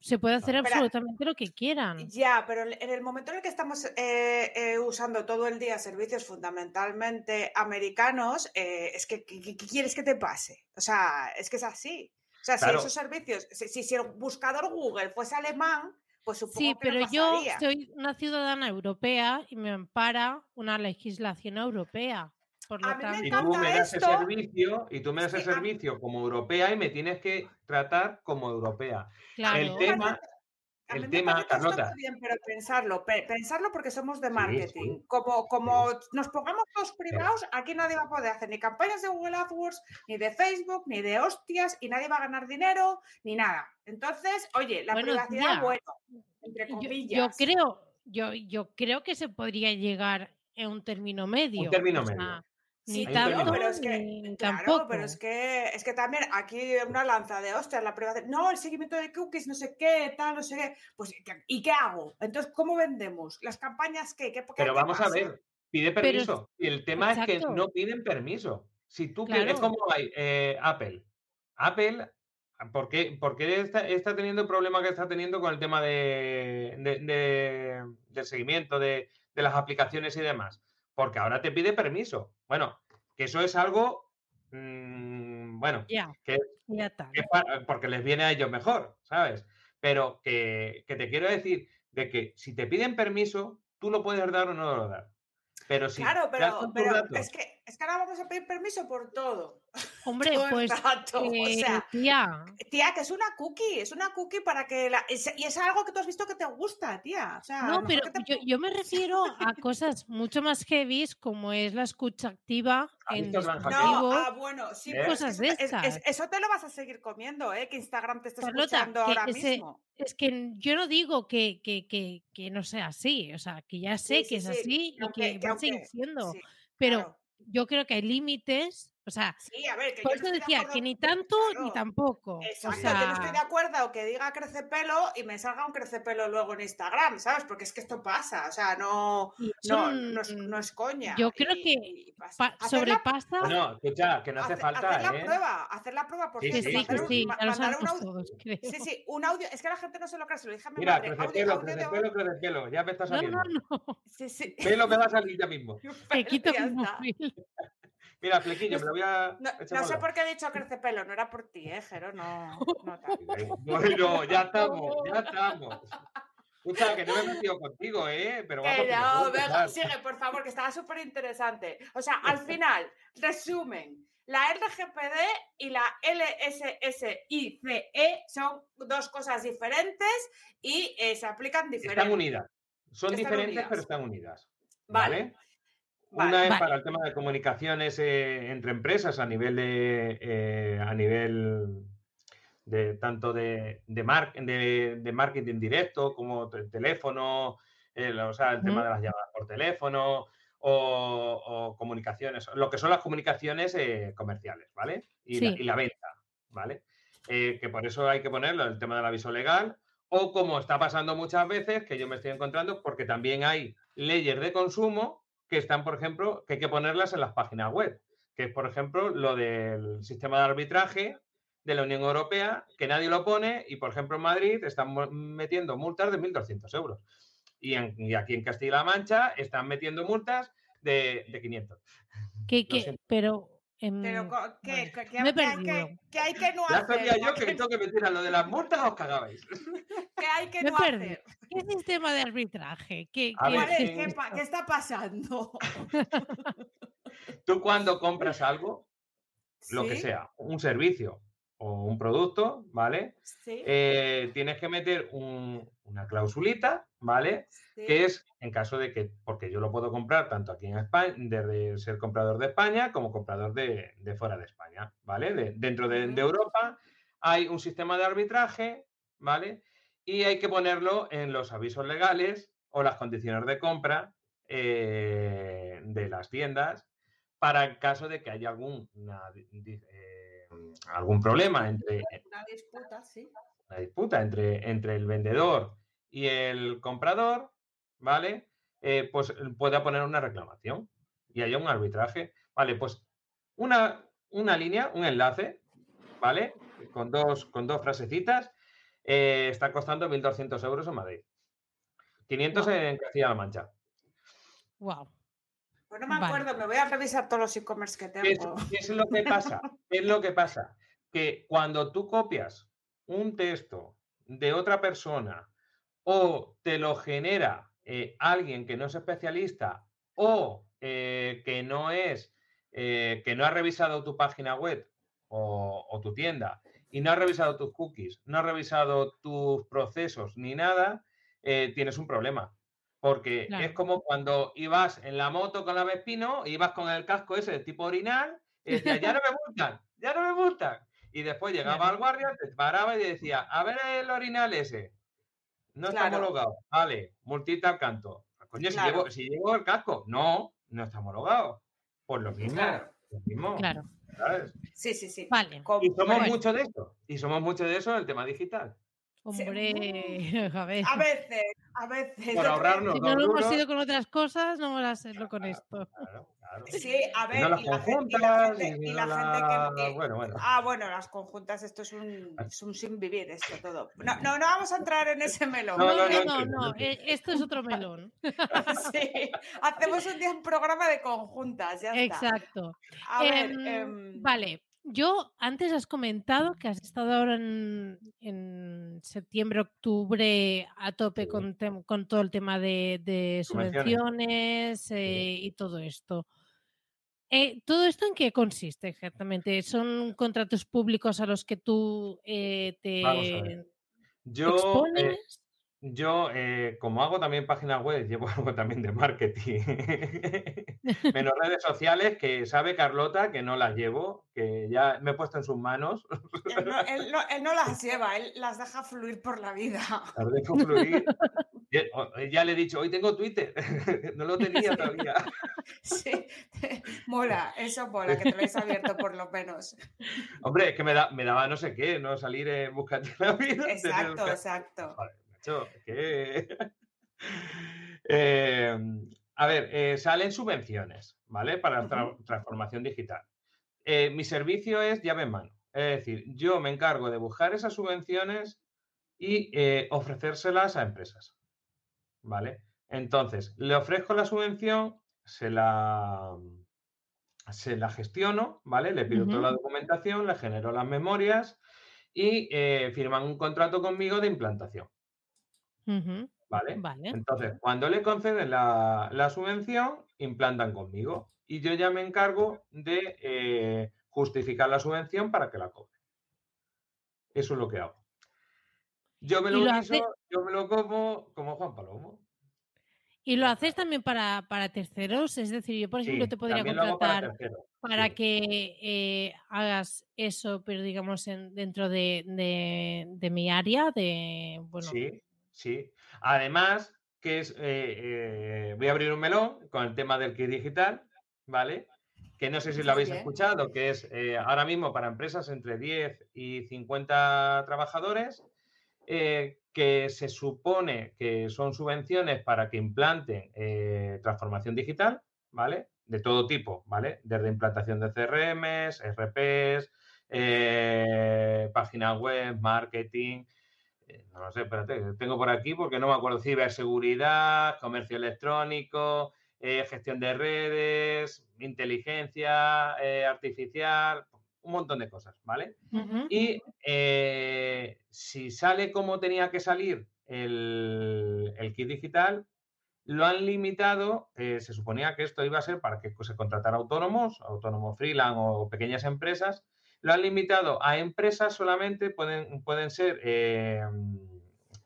S2: se puede hacer absolutamente lo que quieran.
S3: Ya, pero en el momento en el que estamos eh, eh, usando todo el día servicios fundamentalmente americanos, eh, es que ¿qué, quieres que te pase? O sea, es que es así. O sea, si esos servicios, si, si, el buscador Google fuese alemán, pues
S2: sí, pero yo soy una ciudadana europea y me ampara una legislación europea. Por lo tanto,
S4: y tú me das ese servicio, y tú me das el servicio como europea y me tienes que tratar como europea. El tema, el tema, Carlota.
S3: Bien, pero pensarlo, pensarlo porque somos de marketing. Como, como nos pongamos todos privados, aquí nadie va a poder hacer ni campañas de Google AdWords, ni de Facebook, ni de hostias, y nadie va a ganar dinero, ni nada. Entonces, oye, la privacidad, bueno, entre comillas.
S2: Yo, creo, yo, yo creo que se podría llegar a un término medio.
S4: Un término medio.
S2: Ni tanto, pero es que, claro,
S3: pero es que, es que también aquí una lanza de hostias, la privacidad. No, el seguimiento de cookies, no sé qué, tal, no sé qué. Pues, ¿y qué hago? Entonces, ¿cómo vendemos? ¿Las campañas qué? ¿Qué,
S4: pero vamos a ver, pide permiso. y el tema es que no piden permiso. Si tú quieres, como hay eh, Apple. Apple, ¿por qué, está, está, teniendo el problema que está teniendo con el tema de, de, del seguimiento de, de las aplicaciones y demás? Porque ahora te pide permiso. Bueno, que eso es algo, mm, bueno, que, porque les viene a ellos mejor, ¿sabes? Pero que, te quiero decir de que si te piden permiso, tú lo puedes dar o no lo dar. Pero si
S3: claro, pero, pero es que es que ahora vamos a pedir permiso por todo. <laughs>
S2: Hombre, pues, eh, tía.
S3: Tía, que es una cookie, es una cookie para que la... Y es algo que tú has visto que te gusta, tía.
S2: no, pero yo, me refiero a cosas mucho más heavy como es la escucha activa <laughs> en. No,
S3: ah, bueno, sí,
S2: ¿Eh? cosas de estas.
S3: eso te lo vas a seguir comiendo, ¿eh? Que Instagram te está escuchando ahora mismo.
S2: Es que yo no digo que, que, que, no sea así, o sea, que ya sé que es así y que, va a seguir siendo, pero yo creo que hay límites o sea,
S3: sí, a ver, que
S2: por eso decía que ni tanto ni tampoco.
S3: Exacto, yo no estoy de acuerdo que diga crece pelo y me salga un crece pelo luego en Instagram, ¿sabes? Porque es que esto pasa, o sea, no, no, no, es, coña.
S2: Yo creo que sobrepasa.
S4: No, escucha, que no hace falta.
S3: Hacer la
S4: ¿eh?
S3: prueba, hacer la prueba por
S2: sí, sí, sí, sí, ya un audio. Todos.
S3: Sí, sí, un audio. Es que la gente no se lo cree, se lo dije a mi
S4: Mira,
S3: madre.
S4: crece pelo, crece pelo, crece pelo, ya me está saliendo.
S2: No, no, no.
S3: Sí, sí.
S4: Pelo que va a salir ya <laughs> mismo.
S2: Te quito mi móvil.
S4: Mira, flequillo, me lo voy a.
S3: No, sé por qué he dicho crece pelo, no era por ti, ¿eh, Jero? No, no <laughs>
S4: Bueno, ya estamos, ya estamos. Escucha, que no me he metido contigo, ¿eh? Pero vamos.
S3: no, venga, sigue, por favor, que estaba súper interesante. O sea, al <laughs> final, resumen. La RGPD y la LSSICE son dos cosas diferentes y eh, se aplican diferentes.
S4: Están unidas. Son diferentes, pero están unidas. ¿vale? Una es para el tema de comunicaciones eh, entre empresas a nivel de eh, a nivel de tanto de, de, de, marketing directo como el teléfono, o sea, el tema de las llamadas por teléfono o, comunicaciones, lo que son las comunicaciones eh, comerciales, ¿vale? Y, la, y, la, venta, ¿vale? que por eso hay que ponerlo, el tema del aviso legal, o como está pasando muchas veces, que yo me estoy encontrando, porque también hay leyes de consumo que están, por ejemplo, que hay que ponerlas en las páginas web, que es, por ejemplo, lo del sistema de arbitraje de la Unión Europea, que nadie lo pone y, por ejemplo, en Madrid están metiendo multas de 1.200 euros. Y, aquí en Castilla-La Mancha están metiendo multas de, de 500.
S2: ¿Qué, qué? Pero
S3: pero, ¿qué, qué,
S2: me
S3: qué, qué, hay que no
S4: ya
S3: hacer?
S4: Ya sabía yo que tengo que meter a lo de las multas os cagabais. <laughs>
S3: ¿Qué hay que no hacer?
S2: ¿Qué sistema de arbitraje? ¿Qué,
S3: qué, ¿Qué, está pasando? <laughs>
S4: Tú cuando compras algo, lo que sea, un servicio o un producto, ¿vale?
S3: Sí.
S4: Eh, tienes que meter una clausulita, ¿vale? Que es en caso de que, porque yo lo puedo comprar tanto aquí en España, desde ser comprador de España como comprador de, fuera de España, ¿vale? dentro de, Europa hay un sistema de arbitraje, ¿vale? Y hay que ponerlo en los avisos legales o las condiciones de compra eh, de las tiendas para el caso de que haya algún, eh, algún problema entre...
S3: Una disputa, sí.
S4: Una disputa entre, entre el vendedor y el comprador, ¿vale? Eh, pues pueda poner una reclamación y haya un arbitraje. Vale, pues una, una línea, un enlace, ¿vale? Con dos, con dos frasecitas, eh, está costando 1.200 euros en Madrid. 500 en Castilla-La Mancha.
S2: Wow.
S3: Pues no me acuerdo, me voy a revisar todos los e-commerce que tengo.
S4: ¿Qué es, lo que pasa? ¿Qué <laughs> es lo que pasa? Que cuando tú copias un texto de otra persona o te lo genera eh, alguien que no es especialista o eh, que no es, eh, que no ha revisado tu página web o, tu tienda y no ha revisado tus cookies, no ha revisado tus procesos ni nada, tienes un problema. Porque es como cuando ibas en la moto con la Vespino, ibas con el casco ese de tipo orinal, y decías, ya no me multan, ya no me multan. Y después <laughs> llegaba al guardia, te paraba y decía, a ver el orinal ese. No está homologado. Vale, multita al canto. Ah, coño, si, llevo, el casco. No, no está homologado. Pues lo mismo. Claro. Lo mismo.
S2: Claro.
S3: Sí, sí, sí.
S2: Vale.
S4: Y somos mucho de eso. Y somos mucho de eso en el tema digital.
S2: Hombre, <laughs>
S3: a veces. A veces, a veces.
S4: Por ahorrarnos.
S2: Si no lo hemos ido con otras cosas, no vamos a hacerlo con esto.
S4: Claro.
S3: Sí, a ver,
S4: y, la gente, y, la gente, que,
S3: Bueno, bueno. Ah, bueno, las conjuntas, esto es un, es un sin vivir, esto todo. No, no, no, vamos a entrar en ese melón.
S2: No, no, no, no, eh, esto es otro melón. <laughs>
S3: sí, hacemos un día un programa de conjuntas, ya
S2: está. Exacto.
S3: A ver, em, em,
S2: vale. Yo antes has comentado que has estado ahora en, septiembre, octubre a tope con, con, todo el tema de, subvenciones eh, y todo esto. Eh, ¿Todo esto en qué consiste exactamente? ¿Son contratos públicos a los que tú eh, te
S4: Yo, eh, expones? Yo, eh, como hago también páginas web, <laughs> llevo algo también de marketing, <laughs> menos redes sociales, que sabe Carlota que no las llevo, que ya me he puesto en sus manos.
S3: Él no, las lleva, él las deja fluir por la vida. <laughs>
S4: Las dejo fluir. Ya le he dicho, hoy tengo Twitter, no lo tenía todavía.
S3: Sí, mola, eso mola, que te lo hayas abierto por lo menos.
S4: Hombre, es que me, da, me daba no sé qué, ¿no? Salir en busca de la vida.
S3: Exacto, exacto. <laughs>
S4: Em, a ver, eh, salen subvenciones, ¿vale? Para transformación digital. Eh, mi servicio es llave en mano. Es decir, yo me encargo de buscar esas subvenciones y eh, ofrecérselas a empresas. ¿Vale? Entonces, le ofrezco la subvención, se la, se la gestiono, ¿vale? Le pido toda la documentación, le genero las memorias y firman un contrato conmigo de implantación. ¿Vale? Entonces, cuando le conceden la, subvención, implantan conmigo y yo ya me encargo de eh, justificar la subvención para que la cobre. Eso es lo que hago. Yo me lo, yo me lo como como Juan Palomo.
S2: ¿Y lo haces también para, terceros? Es decir, yo, por ejemplo, te podría contratar para, que eh, hagas eso, pero digamos en, dentro de, de, mi área, de bueno,
S4: sí. Sí. Además, que es, eh, eh, voy a abrir un melón con el tema del kit digital, ¿vale? Que no sé si lo habéis escuchado, que es eh, ahora mismo para empresas entre 10 y 50 trabajadores, que se supone que son subvenciones para que implanten transformación digital, ¿vale? De todo tipo, ¿vale? Desde implantación de CRMs, RPs, páginas web, marketing, eh, no lo sé, espérate, tengo por aquí porque no me acuerdo, ciberseguridad, comercio electrónico, eh, gestión de redes, inteligencia eh, artificial, un montón de cosas, ¿vale? Y si sale como tenía que salir el, kit digital, lo han limitado, se suponía que esto iba a ser para que se contratara autónomos, autónomos freelance o pequeñas empresas, lo han limitado a empresas solamente, pueden, pueden ser, eh,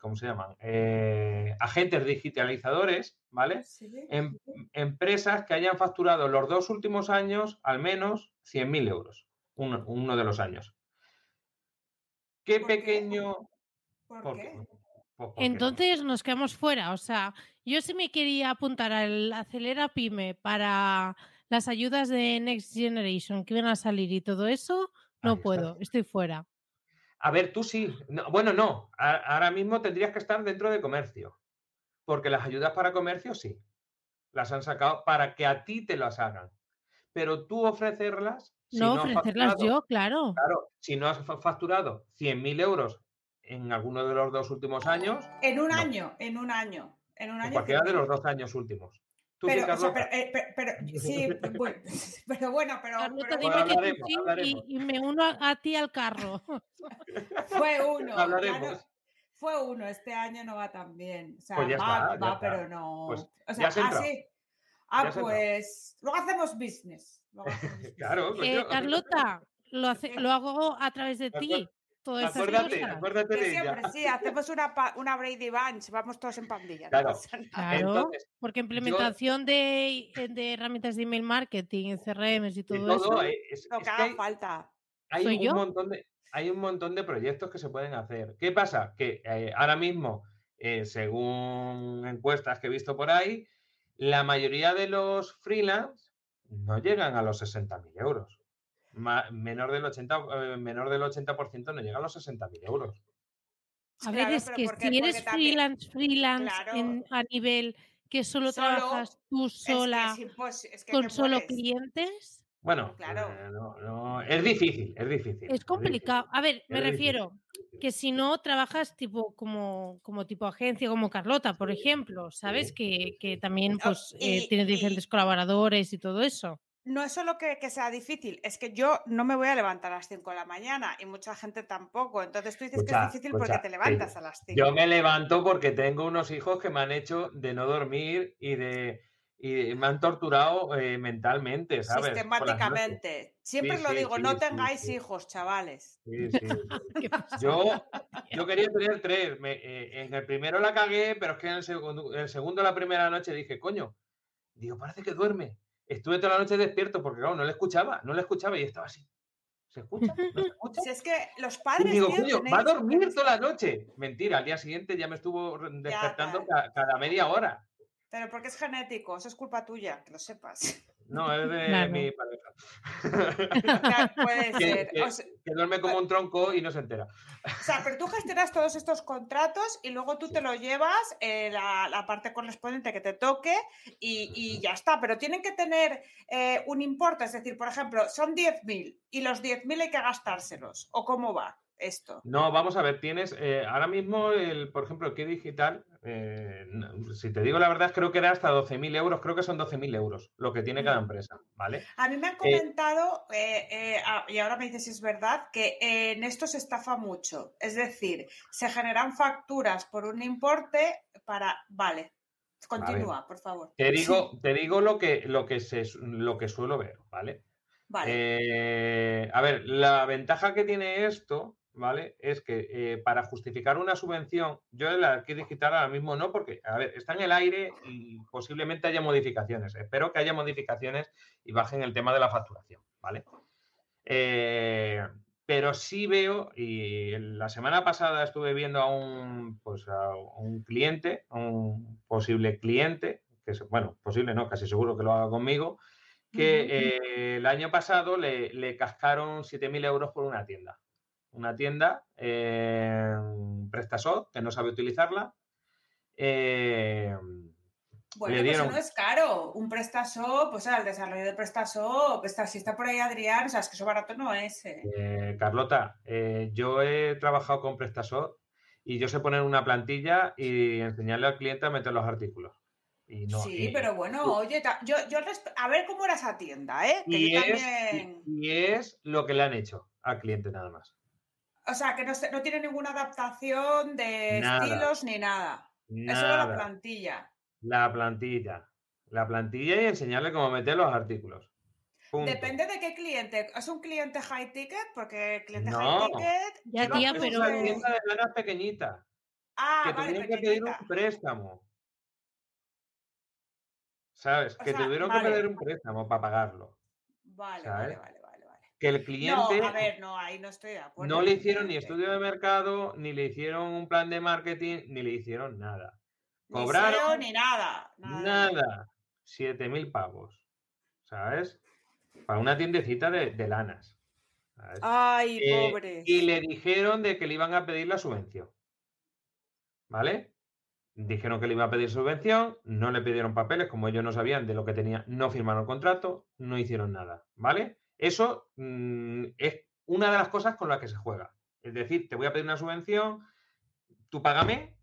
S4: ¿cómo se llaman? Eh, agentes digitalizadores, ¿vale? Em, empresas que hayan facturado los dos últimos años al menos 100.000 euros, uno, de los años. ¿Qué pequeño...
S3: ¿Por, qué?
S2: Entonces nos quedamos fuera. O sea, yo sí me quería apuntar al Acelera Pyme para las ayudas de Next Generation que iban a salir y todo eso, no puedo, estoy fuera.
S4: A ver, tú sí. bueno, no. ahora mismo tendrías que estar dentro de comercio. Porque las ayudas para comercio sí. Las han sacado para que a ti te las hagan. Pero tú ofrecerlas.
S2: no, ofrecerlas yo, claro.
S4: Claro, si no has facturado 100.000 euros en alguno de los dos últimos años.
S3: En un año, en un año. En un año.
S4: cualquiera de los dos años últimos
S3: pero, eh, pero, <laughs> sí, bueno, <laughs> pero bueno, pero.
S2: y, me uno a, ti al carro. <laughs>
S3: Fue uno. fue uno, este año no va tan bien. O sea,
S4: pues
S3: va, va pero no.
S4: Pues
S3: o sea, así. Ah, pues luego hacemos business.
S4: claro.
S2: Pues eh, Carlota, lo, hace, lo hago a través de ti
S4: acuérdate, acuérdate de
S3: siempre, sí, hacemos una, una Brady Bunch, vamos todos en pandilla.
S2: Claro, porque implementación de, de, herramientas de email marketing, CRMs y todo, eso.
S3: Es, lo que haga falta.
S4: Hay un, montón de, hay un montón de proyectos que se pueden hacer. ¿Qué pasa? Que eh, ahora mismo, eh, según encuestas que he visto por ahí, la mayoría de los freelance no llegan a los 60.000 euros menor del 80%, eh, menor del 80 no llega a los 60.000 euros.
S2: A ver, es que si eres freelance, freelance a nivel que solo, trabajas tú sola con solo clientes.
S4: Bueno, claro. Eh, es difícil, es difícil.
S2: Es complicado. A ver, me refiero que si no trabajas tipo como, como tipo agencia, como Carlota, por ejemplo, ¿sabes? Que, que, también pues eh, tiene diferentes colaboradores y todo eso
S3: no es solo que, sea difícil, es que yo no me voy a levantar a las 5 de la mañana y mucha gente tampoco. Entonces tú dices que es difícil porque te levantas a las 5.
S4: Yo me levanto porque tengo unos hijos que me han hecho de no dormir y de, y me han torturado eh, mentalmente, ¿sabes?
S3: Sistemáticamente. Siempre lo digo, no tengáis hijos, chavales. <laughs>
S4: yo, <laughs> yo quería tener tres. Eh, en el primero la cagué, pero es que en el segundo, el segundo, la primera noche, dije, coño, digo, parece que duerme. Estuve toda la noche despierto porque, claro, no le escuchaba, no le escuchaba y estaba así. ¿Se escucha? ¿No se escucha?
S3: Si es que los padres.
S4: digo, coño, va a dormir toda la noche. Mentira, al día siguiente ya me estuvo despertando cada media hora.
S3: Pero porque es genético, eso es culpa tuya, que lo sepas.
S4: No, es de mi pareja. <laughs>
S3: puede ser.
S4: Que, duerme como un tronco y no se entera.
S3: O sea, pero tú gestionas todos estos contratos y luego tú te lo llevas eh, la, parte correspondiente que te toque y, ya está. Pero tienen que tener eh, un importe, es decir, por ejemplo, son 10.000 y los 10.000 hay que gastárselos. ¿O cómo va? Esto?
S4: No, vamos a ver, tienes eh, ahora mismo, el, por ejemplo, que digital, eh, si te digo la verdad, creo que era hasta 12.000 euros, creo que son 12.000 euros lo que tiene cada mm. empresa, ¿vale?
S3: A mí me han eh, comentado, y ahora me dices si es verdad, que en esto se estafa mucho. Es decir, se generan facturas por un importe para, vale, continúa, por favor.
S4: Te digo, <laughs> te digo lo que, lo que se, lo que suelo ver, ¿vale? Vale. a ver, la ventaja que tiene esto ¿vale? Es que eh, para justificar una subvención, yo la aquí digital ahora mismo no, porque, a ver, está en el aire y posiblemente haya modificaciones. Espero que haya modificaciones y bajen el tema de la facturación, ¿vale? Eh, pero sí veo, y la semana pasada estuve viendo a un, pues a un cliente, a un posible cliente, que es, bueno, posible no, casi seguro que lo haga conmigo, que eh, el año pasado le, le cascaron 7.000 euros por una tienda una tienda, eh, PrestaShop, que no sabe utilizarla.
S3: Eh, bueno, pues no es caro. Un PrestaShop, pues el desarrollo de PrestaShop, está, si está por ahí Adrián, o sea, es que eso barato no es.
S4: Eh. eh Carlota, yo he trabajado con PrestaShop y yo sé poner una plantilla y enseñarle al cliente a meter los artículos.
S3: sí, pero bueno, oye, yo, yo a ver cómo era esa tienda, ¿eh?
S4: y, es, lo que le han hecho al cliente nada más.
S3: O sea, que no, tiene ninguna adaptación de estilos ni nada. Eso era la plantilla.
S4: La plantilla. La plantilla y enseñarle cómo meter los artículos.
S3: Depende de qué cliente. ¿Es un cliente high ticket? Porque el cliente high ticket.
S2: Ya, tía, pero.
S4: Es una tienda de ganas pequeñita.
S3: Ah,
S4: que
S3: vale,
S4: que pedir un préstamo. ¿Sabes? que tuvieron que pedir un préstamo para pagarlo.
S3: Vale, vale, vale
S4: que el cliente.
S3: No, a ver, no, ahí no estoy de acuerdo.
S4: No le hicieron ni estudio de mercado, ni le hicieron un plan de marketing, ni le hicieron nada. Cobraron.
S3: Ni, nada.
S4: Nada. Siete mil pavos. ¿Sabes? Para una tiendecita de, lanas.
S3: Ay, eh, pobre.
S4: Y le dijeron de que le iban a pedir la subvención. ¿Vale? Dijeron que le iba a pedir subvención, no le pidieron papeles, como ellos no sabían de lo que tenía, no firmaron contrato, no hicieron nada, ¿vale? Eso mm, es una de las cosas con las que se juega. Es decir, te voy a pedir una subvención, tú págame,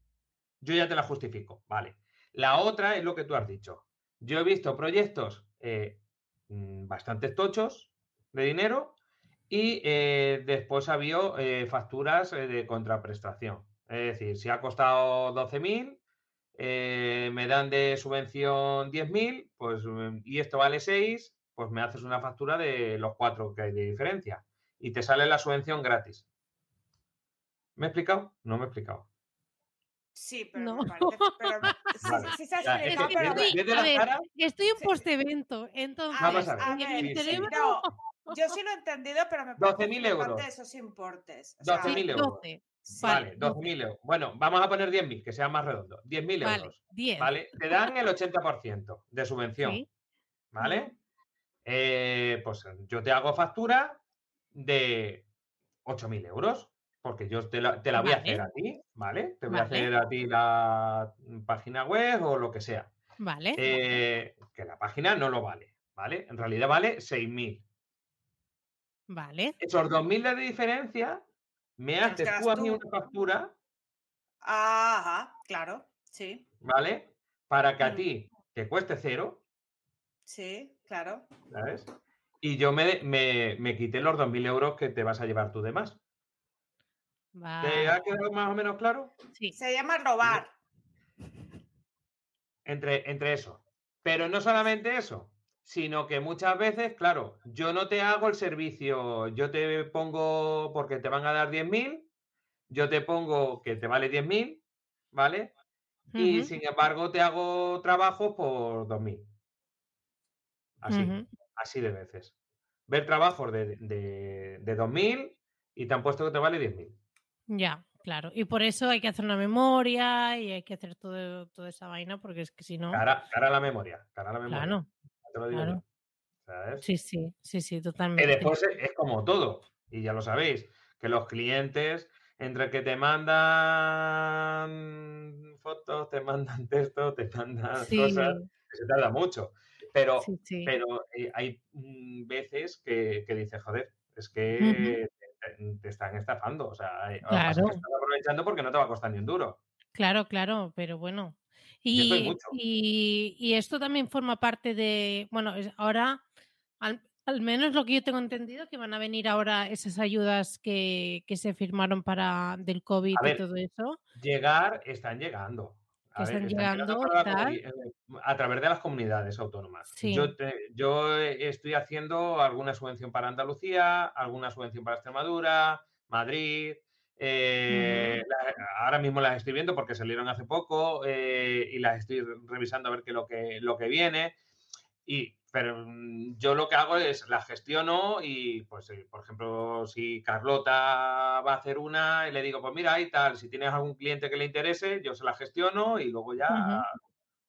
S4: yo ya te la justifico. Vale. La otra es lo que tú has dicho. Yo he visto proyectos eh, mm, bastante tochos de dinero y eh, después ha habido eh, facturas de contraprestación. Es decir, si ha costado 12.000, me dan de subvención 10.000, pues, mm, y esto vale 6, pues me haces una factura de los cuatro que hay de diferencia y te sale la subvención gratis. ¿Me he explicado? No me he explicado.
S3: Sí, pero no. me parece. Pero, <laughs> sí, se ha explicado,
S2: pero... estoy en post-evento, entonces.
S4: Vamos a ver. <laughs>
S3: yo sí lo he entendido, pero me
S4: parece 12.000 euros.
S3: de esos importes.
S4: 12.000 euros. Vale, 12.000 euros. Bueno, vamos a poner 10.000, que sea más redondo. 10.000 euros. Vale, Te dan el 80% de subvención. ¿Vale? Eh, pues yo te hago factura de 8.000 euros, porque yo te la, voy a hacer a ti, ¿vale? Te voy a hacer a ti la página web o lo que sea.
S2: Vale.
S4: Eh, que la página no lo vale, ¿vale? En realidad vale 6.000.
S2: Vale.
S4: Esos 2.000 de diferencia me haces tú a mí una factura.
S3: Ajá, claro, sí.
S4: ¿Vale? Para que a ti te cueste cero.
S3: Sí. Claro.
S4: ¿Sabes? Y yo me, me, quité los 2.000 euros que te vas a llevar tú de más. ¿Te ha quedado más o menos claro?
S3: Sí. Se llama robar.
S4: Entre, entre eso. Pero no solamente eso, sino que muchas veces, claro, yo no te hago el servicio, yo te pongo porque te van a dar 10.000, yo te pongo que te vale 10.000, ¿vale? Y sin embargo te hago trabajo por 2.000. Así, así de veces. Ver trabajos de, de, de 2.000 y te han puesto que te vale 10.000.
S2: Ya, claro. Y por eso hay que hacer una memoria y hay que hacer todo, toda esa vaina, porque es que si no.
S4: Cara, cara a la memoria, cara a la memoria.
S2: Claro.
S4: Te lo digo
S2: claro.
S4: ¿sabes?
S2: Sí, sí, sí, sí, totalmente.
S4: después es, es como todo, y ya lo sabéis, que los clientes, entre que te mandan fotos, te mandan textos, te mandan <laughs>
S2: Sí,
S4: cosas, que se tarda mucho. Pero,
S2: sí, sí.
S4: pero eh, hay mm, veces que, que dices, joder, es que te, te están estafando. O sea,
S2: Claro.
S4: están aprovechando porque no te va a costar ni un duro.
S2: Claro, claro, pero bueno.
S4: Y
S2: Y, esto también forma parte de, bueno, ahora, al, al menos lo que yo tengo entendido, que van a venir ahora esas ayudas que, que se firmaron para del COVID y todo eso,
S4: Llegar, están llegando.
S2: Que
S4: A
S2: están
S4: llegando
S2: tal.
S4: través de las comunidades autónomas.
S2: Sí.
S4: Yo, te- yo eh, estoy haciendo alguna subvención para Andalucía, alguna subvención para Extremadura, Madrid. eh, la- ahora mismo las estoy viendo porque salieron hace poco eh, y las estoy revisando a ver qué es lo que, lo que viene. Y, pero mm, yo lo que hago es la gestiono y, pues, eh, por ejemplo, si Carlota va a hacer una, y le digo, pues mira, y tal, si tienes algún cliente que le interese, yo se la gestiono y luego ya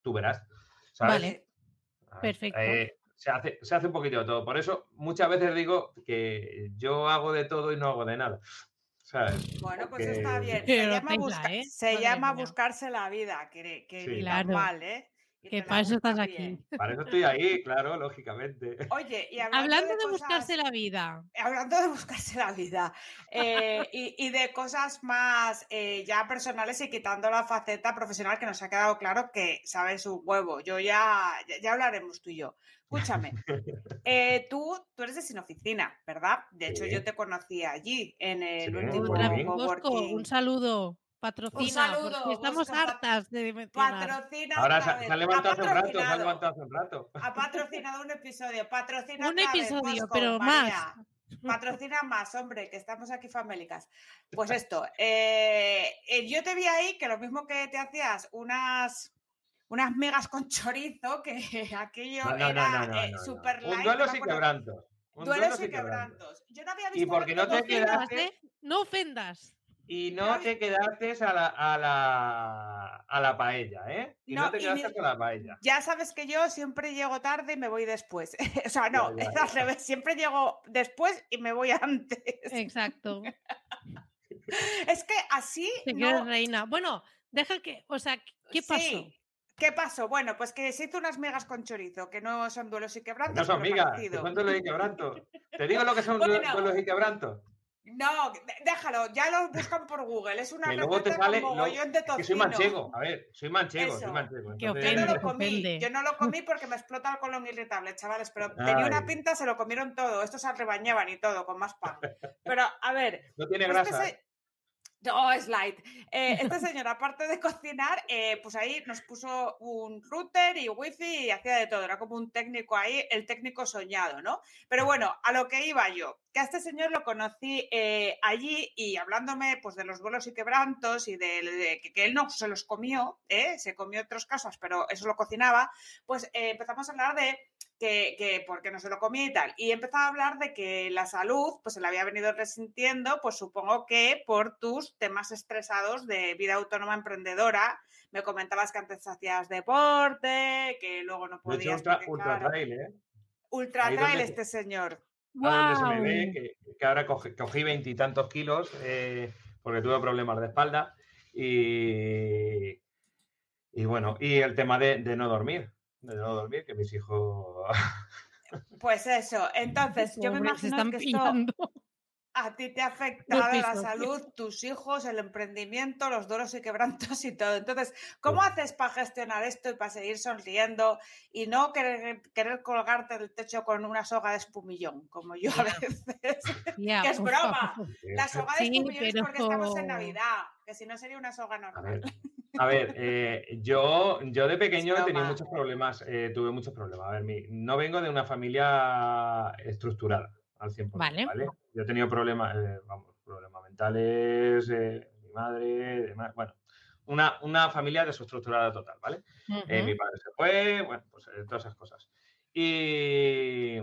S4: tú verás. ¿sabes?
S2: Vale,
S4: Ah,
S2: perfecto.
S4: eh, se, hace, se hace un poquito de todo. Por eso muchas veces digo que yo hago de todo y no hago de nada. ¿sabes?
S3: Bueno, pues
S4: Porque-
S3: está bien. Se
S2: Pero
S3: llama, busca-
S2: ¿eh?
S3: se llama buscarse la vida, que, que
S4: Sí.
S2: Claro.
S3: mal, ¿eh?
S2: Que para eso estás aquí. <laughs>
S4: Para eso estoy ahí, claro, lógicamente.
S3: Oye, y hablando,
S2: Hablando
S3: de,
S2: de buscarse
S3: cosas-
S2: la vida.
S3: hablando de buscarse la vida eh, y, y de cosas más eh, ya personales y quitando la faceta profesional que nos ha quedado claro que sabes un huevo. Yo ya, ya, ya hablaremos tú y yo. Escúchame, <laughs> eh, tú, tú eres de sin oficina, ¿verdad? De hecho,
S4: Sí.
S3: yo te conocí allí en el
S4: Sí,
S3: último coworking.
S2: un saludo. Patrocina,
S3: saludo,
S2: porque estamos hartas de mencionar.
S3: Patrocina
S4: Ahora se, se ha levantado
S3: Ha
S4: hace un rato, se ha
S3: patrocinado.
S4: levantado hace un rato.
S3: Ha patrocinado un episodio. Patrocina
S2: Un
S3: vez,
S2: episodio,
S3: Bosco,
S2: pero
S3: María.
S2: más.
S3: Patrocina más, hombre, que estamos aquí famélicas. Pues esto, eh, eh, yo te vi ahí que lo mismo que te hacías unas unas migas con chorizo, que <laughs> aquello
S4: No, no, no,
S3: era
S4: no, no,
S3: eh,
S4: no, no.
S3: super light.
S4: Un duelo sin quebrantos. Un
S3: Duelos y
S4: sin
S3: quebrantos. Yo no había
S4: Y
S3: visto
S4: porque no te
S3: duelo.
S4: quedas-
S2: ofendas, ¿eh? No ofendas.
S4: Y no te quedaste a la, a la, a la paella, ¿eh? Y no,
S3: No,
S4: te quedaste
S3: ni-
S4: con la paella.
S3: Ya sabes que yo siempre llego tarde y me voy después. <laughs> o sea, no,
S4: Ya, ya,
S3: es al revés. Siempre llego después y me voy <laughs> antes.
S2: Exacto.
S3: Es que así
S2: Te
S3: no,
S2: quedas reina. Bueno, deja que, o sea, ¿qué pasó?
S3: Sí. ¿Qué pasó? Bueno, pues que se hizo unas migas con chorizo, que no son duelos y quebrantos.
S4: No son migas, son duelos y quebrantos. Te digo lo que son <laughs>
S3: Bueno.
S4: duelos y quebrantos.
S3: No, déjalo, ya lo buscan por Google. Es una
S4: Que luego te sale.
S3: con de
S4: es que soy
S3: tocino.
S4: manchego. A ver, soy manchego,
S3: Eso.
S4: soy manchego.
S2: Que
S3: Yo
S4: entonces-
S3: no lo comí,
S2: ofende.
S3: yo no lo comí porque me explota el colon irritable, chavales, pero tenía una pinta, se lo comieron todo. Estos se rebañaban y todo, con más pan. Pero, a ver,
S4: No tiene
S3: Este
S4: grasa.
S3: se- No, es light. Eh, este <laughs> señor, aparte de cocinar, eh, pues ahí nos puso un router y wifi y hacía de todo. Era como un técnico ahí, el técnico soñado, ¿no? Pero bueno, a lo que iba yo, que a este señor lo conocí eh, allí y hablándome pues de los vuelos y quebrantos y de, de que, que él no se los comió, ¿eh? se comió otras cosas, pero eso lo cocinaba, pues empezamos a hablar de que, que porque no se lo comía y tal. Y empezaba a hablar de que la salud, pues se la había venido resintiendo, pues supongo que por tus temas estresados de vida autónoma emprendedora. Me comentabas que antes hacías deporte, que luego no podías.
S4: ultra, ultra trail, ¿eh?
S3: ultra
S4: ahí
S3: trail este señor.
S4: A donde se me ve
S2: Guau.
S4: que, que ahora cogí, cogí veintitantos kilos eh, porque tuve problemas de espalda y, y bueno, y el tema de, de no dormir, de no dormir, que mis hijos... <laughs>
S3: Pues eso, entonces yo me imagino
S2: están
S3: que esto a ti te ha <laughs> afectado la salud, tus hijos, el emprendimiento, los duros y quebrantos y todo. Entonces, ¿cómo
S4: Sí.
S3: haces para gestionar esto y para seguir sonriendo y no querer, querer colgarte del techo con una soga de espumillón, como yo a veces? <laughs>
S2: Ya,
S3: que es broma.
S2: favor.
S3: La soga de
S2: Sí,
S3: espumillón es porque estamos en Navidad, que si no sería una soga
S4: A
S3: normal.
S4: A ver, eh, yo, yo de pequeño he tenido muchos problemas, eh, tuve muchos problemas. A ver, mi, no vengo de una familia estructurada al 100%, ¿vale? Yo he tenido problemas, eh, vamos, problemas mentales, mi madre, demás, bueno, una, una, familia desestructurada total, ¿vale? mi padre se fue, bueno, pues todas esas cosas. Y,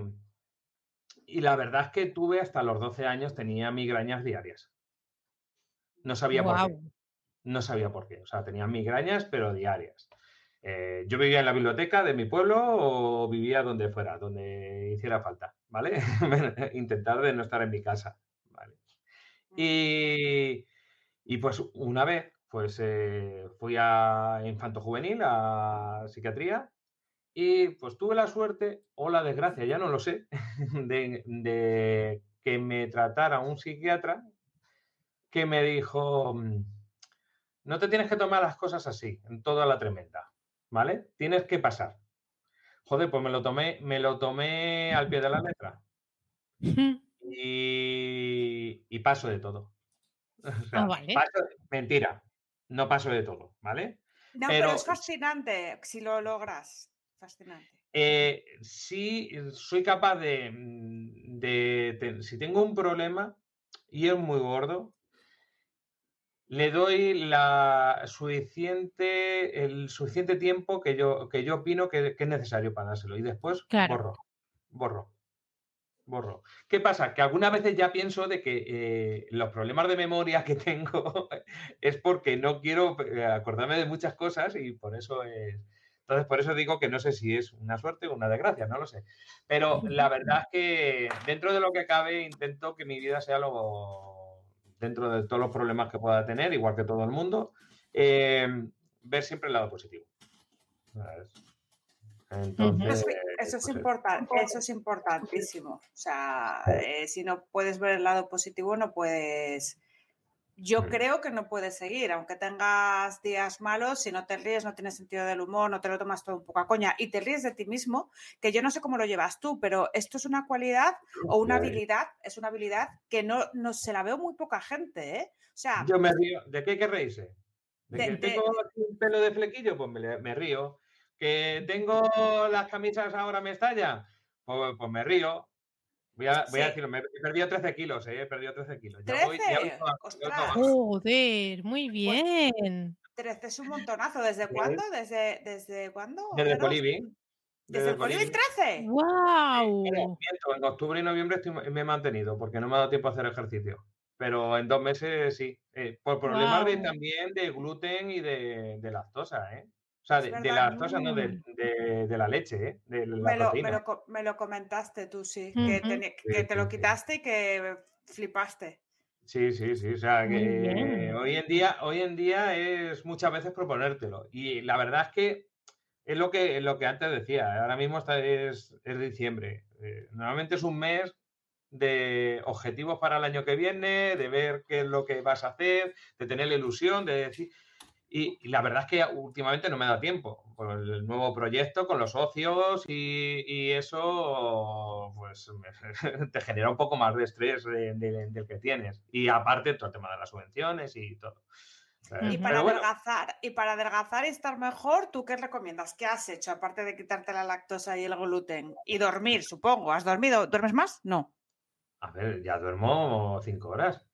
S4: y la verdad es que tuve hasta los 12 años, tenía migrañas diarias. No sabía por qué. No sabía por qué. O sea, tenía migrañas, pero diarias. Eh, yo vivía en la biblioteca de mi pueblo o vivía donde fuera, donde hiciera falta, ¿vale? <laughs> Intentar de no estar en mi casa, ¿vale? Y, y pues una vez, pues eh, fui a Infanto Juvenil, a psiquiatría, y pues tuve la suerte o la desgracia, ya no lo sé, <laughs> de, de que me tratara un psiquiatra que me dijo, mm, no te tienes que tomar las cosas así, en toda la tremenda, ¿vale? Tienes que pasar. Joder, pues me lo tomé, me lo tomé al pie de la letra. Y, paso de todo. <laughs>
S2: Ah,
S4: mentira, no paso de todo, ¿vale?
S3: No, pero, es fascinante si lo logras. Fascinante.
S4: Eh, sí, soy capaz de, de, si tengo un problema y es muy gordo, le doy la suficiente, el suficiente tiempo que yo, que yo opino que, es necesario para dárselo. Y después borro, borro, borro. ¿Qué pasa? Que algunas veces ya pienso de que eh, los problemas de memoria que tengo <laughs> es porque no quiero eh, acordarme de muchas cosas y por eso es... Entonces, por eso digo que no sé si es una suerte o una desgracia, no lo sé. Pero la verdad es que dentro de lo que cabe intento que mi vida sea lo dentro de todos los problemas que pueda tener, igual que todo el mundo, eh, ver siempre el lado positivo.
S3: Entonces, eso, es pues eso es importantísimo. O sea, eh, si no puedes ver el lado positivo, no puedes yo creo que no puedes seguir, aunque tengas días malos, si no te ríes, no tienes sentido del humor, no te lo tomas todo un poco a coña y te ríes de ti mismo, que yo no sé cómo lo llevas tú, pero esto es una cualidad o una habilidad, es una habilidad que no, no se la veo muy poca gente, ¿eh? O sea,
S4: yo me río, ¿de qué hay que reírse? ¿De, que tengo un pelo de flequillo? Pues me, río. ¿Que tengo las camisas ahora me estallan? Pues, pues me río. Voy a, voy a decirlo, me he perdido 13 kilos, eh, he perdido 13 kilos.
S3: ¿13?
S2: Joder, muy pues bien.
S3: 13 es un montonazo. ¿Desde cuándo? ¿Desde, desde cuándo?
S4: Desde Coliving.
S3: ¿Desde, el Coliving 13?
S2: ¡Wow!
S4: en octubre y noviembre me he mantenido porque no me ha dado tiempo a hacer ejercicio. Pero en dos meses sí. Eh, por problemas de, también de gluten y de, de lactosa, ¿eh? O sea, de, las cosas, no, de, la leche, ¿eh? De la
S3: me, lo, me, lo, me, lo, comentaste tú, sí. que, te, lo quitaste y que flipaste.
S4: Sí, sí, sí. O sea, que hoy en día, hoy en día es muchas veces proponértelo. Y la verdad es que es lo que, lo que antes decía. Ahora mismo está, es, es diciembre. Eh, normalmente es un mes de objetivos para el año que viene, de ver qué es lo que vas a hacer, de tener la ilusión, de decir. Y, la verdad es que últimamente no me da tiempo por el nuevo proyecto con los socios y, eso pues <laughs> te genera un poco más de estrés del que tienes. Y aparte todo el tema de las subvenciones y todo.
S3: Y para, adelgazar, y para adelgazar y estar mejor, ¿tú qué recomiendas? ¿Qué has hecho aparte de quitarte la lactosa y el gluten? Y dormir, supongo. ¿Has dormido? ¿Duermes más? No.
S4: A ver, ya duermo cinco horas.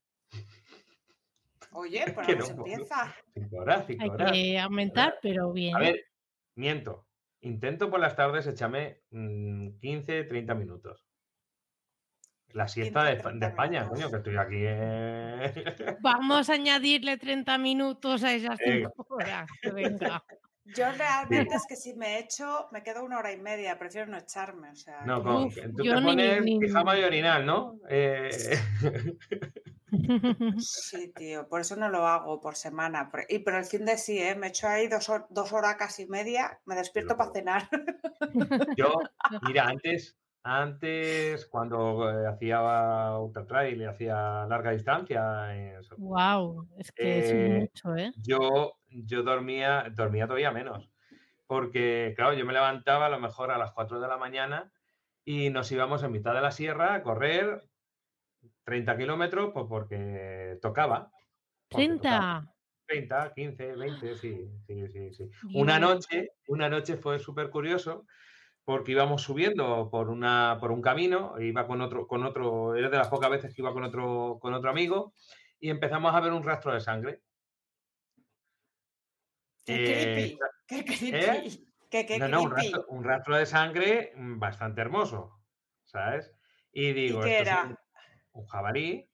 S3: Oye, pues no se empieza.
S2: Hay que aumentar, pero bien.
S4: A ver, miento. Intento por las tardes echarme 15, mm, 30 minutos. La siesta de, España, coño, que estoy aquí. Eh. <laughs>
S2: Vamos a añadirle 30 minutos a esas 5 horas. Venga.
S3: Yo realmente es que si me echo, me quedo una hora y media, prefiero no echarme. O sea,
S4: no, tú te pones pijama y orinal, ¿no? Eh... <laughs> <laughs> <laughs>
S3: Sí, tío, por eso no lo hago por semana. Y pero el fin de sí, ¿eh? me echo ahí dos, dos horas casi media, me despierto para cenar. <laughs>
S4: Yo, mira, antes, antes cuando eh, hacía ultra trail y hacía larga distancia.
S2: wow, es que es eh, mucho, ¿eh?
S4: Yo, yo dormía, dormía todavía menos. Porque, claro, yo me levantaba a lo mejor a las 4 de la mañana y nos íbamos en mitad de la sierra a correr 30 kilómetros, pues porque tocaba.
S2: Porque 30.
S4: 30, 15, 20, sí, sí, sí, sí. Una noche, una noche fue súper curioso porque íbamos subiendo por, una, por un camino, iba con otro, con otro, era de las pocas veces que iba con otro, con otro amigo, y empezamos a ver un rastro de sangre.
S3: Qué creepy, qué creepy.
S4: no, no, un rastro, de sangre bastante hermoso, ¿sabes? Y digo,
S3: qué era?
S4: Un jabalí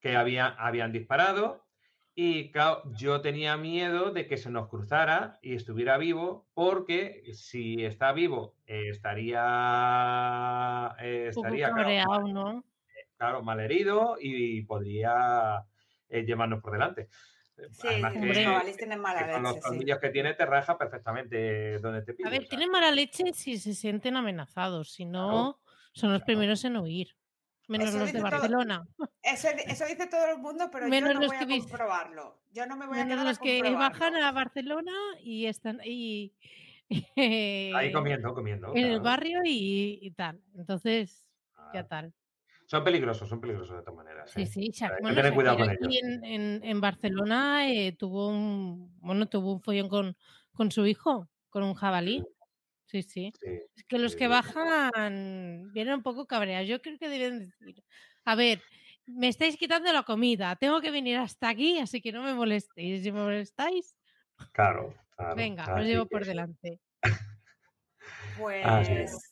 S4: que había, habían disparado y yo tenía miedo de que se nos cruzara y estuviera vivo, porque si está vivo eh, estaría, eh, estaría
S2: claro, ¿no?
S4: claro, malherido y podría eh, llevarnos por delante.
S3: Sí, tienen mala leche.
S4: Con los colmillos que tiene te raja perfectamente donde te pide.
S2: A ver, tienen mala leche si se sienten amenazados, si no, son los primeros en huir. Menos los de Barcelona.
S3: eso, dice todo el mundo, pero yo no voy a comprobarlo. Yo no me voy a quedar
S2: los que bajan a Barcelona y están
S4: ahí <laughs> comiendo, comiendo.
S2: En el barrio y, tal. Entonces, ya tal.
S4: Son peligrosos, son peligrosos de todas maneras.
S2: Sí, ¿eh? sí,
S4: Hay que tener cuidado con ellos.
S2: En, en, Barcelona eh, tuvo un bueno, tuvo un follón con, con su hijo, con un jabalí. Sí, sí. es que los que bajan vienen un poco cabreados. Yo creo que deben decir, a ver, me estáis quitando la comida, tengo que venir hasta aquí, así que no me molestéis. Si me molestáis,
S4: claro,
S2: venga, os llevo por delante. <laughs>
S3: Pues,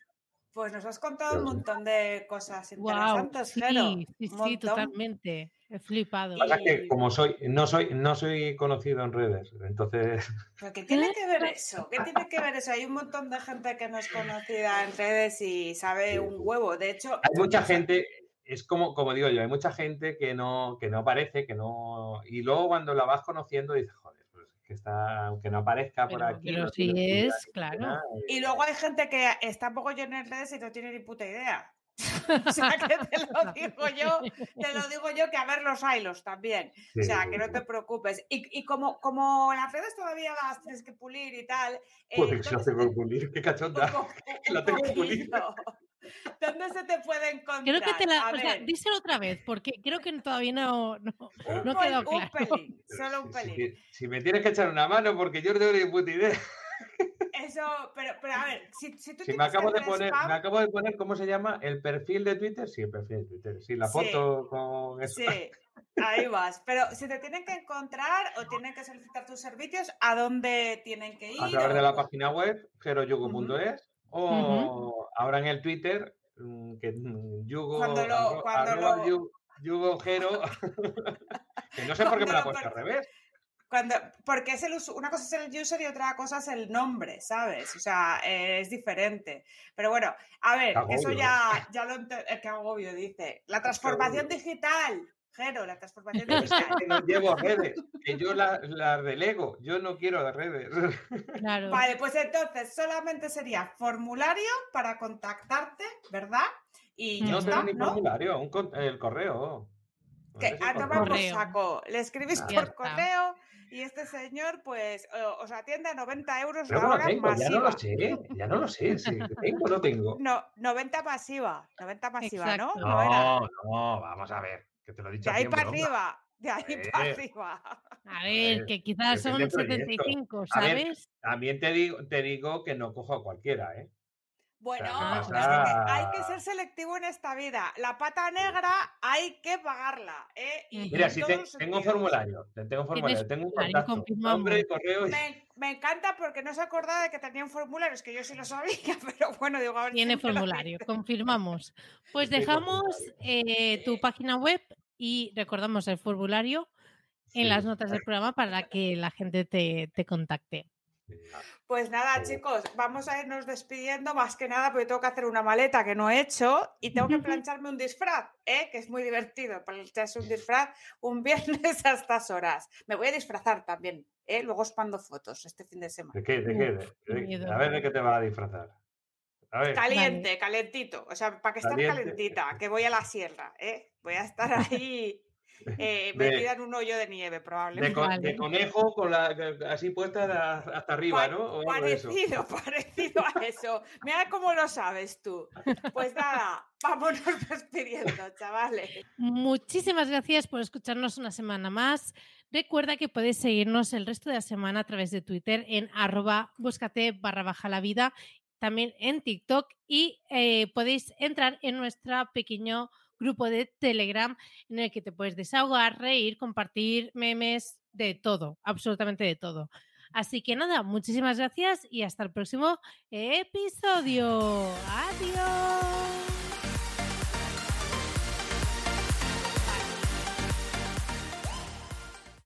S3: pues nos has contado un montón de cosas interesantes, claro.
S2: Sí, sí, sí totalmente. He flipado.
S4: que como soy, no soy, no soy conocido en redes, entonces. <laughs>
S3: ¿Pero qué tiene que ver <laughs> eso? ¿Qué tiene que ver eso? Hay un montón de gente que no es conocida en redes y sabe un huevo. De hecho.
S4: Hay mucha gente, es como, como digo yo, hay mucha gente que no, que no aparece, que no. Y luego cuando la vas conociendo dices, joder, que está, aunque no aparezca por aquí.
S2: Pero sí es, claro.
S3: Y luego hay gente que está poco llena en redes y no tiene ni puta idea. <laughs> o sea, que te lo digo yo, te lo digo yo que a ver los hilos también. o sea, que no te preocupes. Y, como, como las redes todavía las tienes que pulir y tal.
S4: Eh, pues <laughs> tengo que pulir, qué cachonda. la tengo que pulir. <laughs>
S3: ¿Dónde se te puede encontrar?
S2: Creo que te la. o sea, díselo otra vez, porque creo que todavía no, no, quedado claro.
S3: Un pelín, <laughs> solo un pelín.
S4: Si, si, me tienes que echar una mano, porque yo no tengo ni puta idea. <laughs>
S3: Eso, pero, pero a ver, si, si tú
S4: si me acabo de poner, me acabo de poner, ¿cómo se llama? El perfil de Twitter, sí, el perfil de Twitter, sí, la foto con eso.
S3: Sí, ahí vas. Pero si te tienen que encontrar o tienen que solicitar tus servicios, ¿a dónde tienen que ir?
S4: A través de la página web, geroyugo.es, o ahora en el Twitter, mm, que mm, yugo,
S3: cuando lo, cuando lo...
S4: yugo, gero, <laughs> <laughs> que no sé por qué me la he puesto al revés.
S3: Cuando, porque es el una cosa es el user y otra cosa es el nombre, ¿sabes? O sea, es diferente. Pero bueno, a ver, eso ya, <laughs> ya lo eh, que agobio dice. La transformación digital. Jero, la transformación <laughs> digital.
S4: que no llevo redes, que yo la, la relego, yo no quiero redes.
S2: Claro.
S3: Vale, pues entonces solamente sería formulario para contactarte, ¿verdad? Y
S4: no
S3: está,
S4: ni formulario, un, el correo.
S3: Que a tomar por saco. Le escribís por correo y este señor, pues, os atiende a 90 euros la hora
S4: tengo,
S3: masiva.
S4: Ya no lo sé, ya no lo sé. Si tengo o no tengo.
S3: No, 90 masiva, 90 masiva, ¿no?
S4: No, no, vamos a ver, que te lo he dicho.
S3: De ahí para arriba, de ahí <laughs> para arriba.
S2: A ver, que quizás son 75, ¿sabes?
S4: también te digo, te digo que no cojo a cualquiera, ¿eh?
S3: Bueno, hay que ser selectivo en esta vida. La pata negra hay que pagarla. ¿eh?
S4: Mira, si tengo formulario, tengo formulario, tengo un contacto, nombre, correo.
S3: Me, encanta porque no se acordaba de que tenía un formulario, es que yo sí lo sabía, <laughs> pero bueno, digo, a ver
S2: Tiene formulario, confirmamos. Pues dejamos eh, tu página web y recordamos el formulario en las notas del programa para que la gente te, te contacte.
S3: Pues nada, chicos, vamos a irnos despidiendo más que nada porque tengo que hacer una maleta que no he hecho y tengo que <laughs> plancharme un disfraz, ¿eh? que es muy divertido plancharse un disfraz un <laughs> viernes a estas horas. Me voy a disfrazar también, ¿eh? luego os mando fotos este fin de semana.
S4: ¿De qué? ¿De qué? a ver de qué te va a disfrazar.
S3: Caliente, calentito, o sea, para que esté calentita, que voy a la sierra, ¿eh? voy a estar <laughs> ahí eh, metida en un hoyo de nieve, probablemente.
S4: De, conejo con la así puesta hasta arriba, ¿no?
S3: parecido, <laughs> parecido a eso. Mira cómo lo sabes tú. Pues nada, vámonos <laughs> despidiendo, chavales.
S2: Muchísimas gracias por escucharnos una semana más. Recuerda que puedes seguirnos el resto de la semana a través de Twitter en arroba búscate barra baja la vida, también en TikTok y eh, podéis entrar en nuestro pequeño grupo de Telegram en el que te puedes desahogar, reír, compartir memes, de todo, absolutamente de todo. Así que nada, muchísimas gracias y hasta el próximo episodio. Adiós.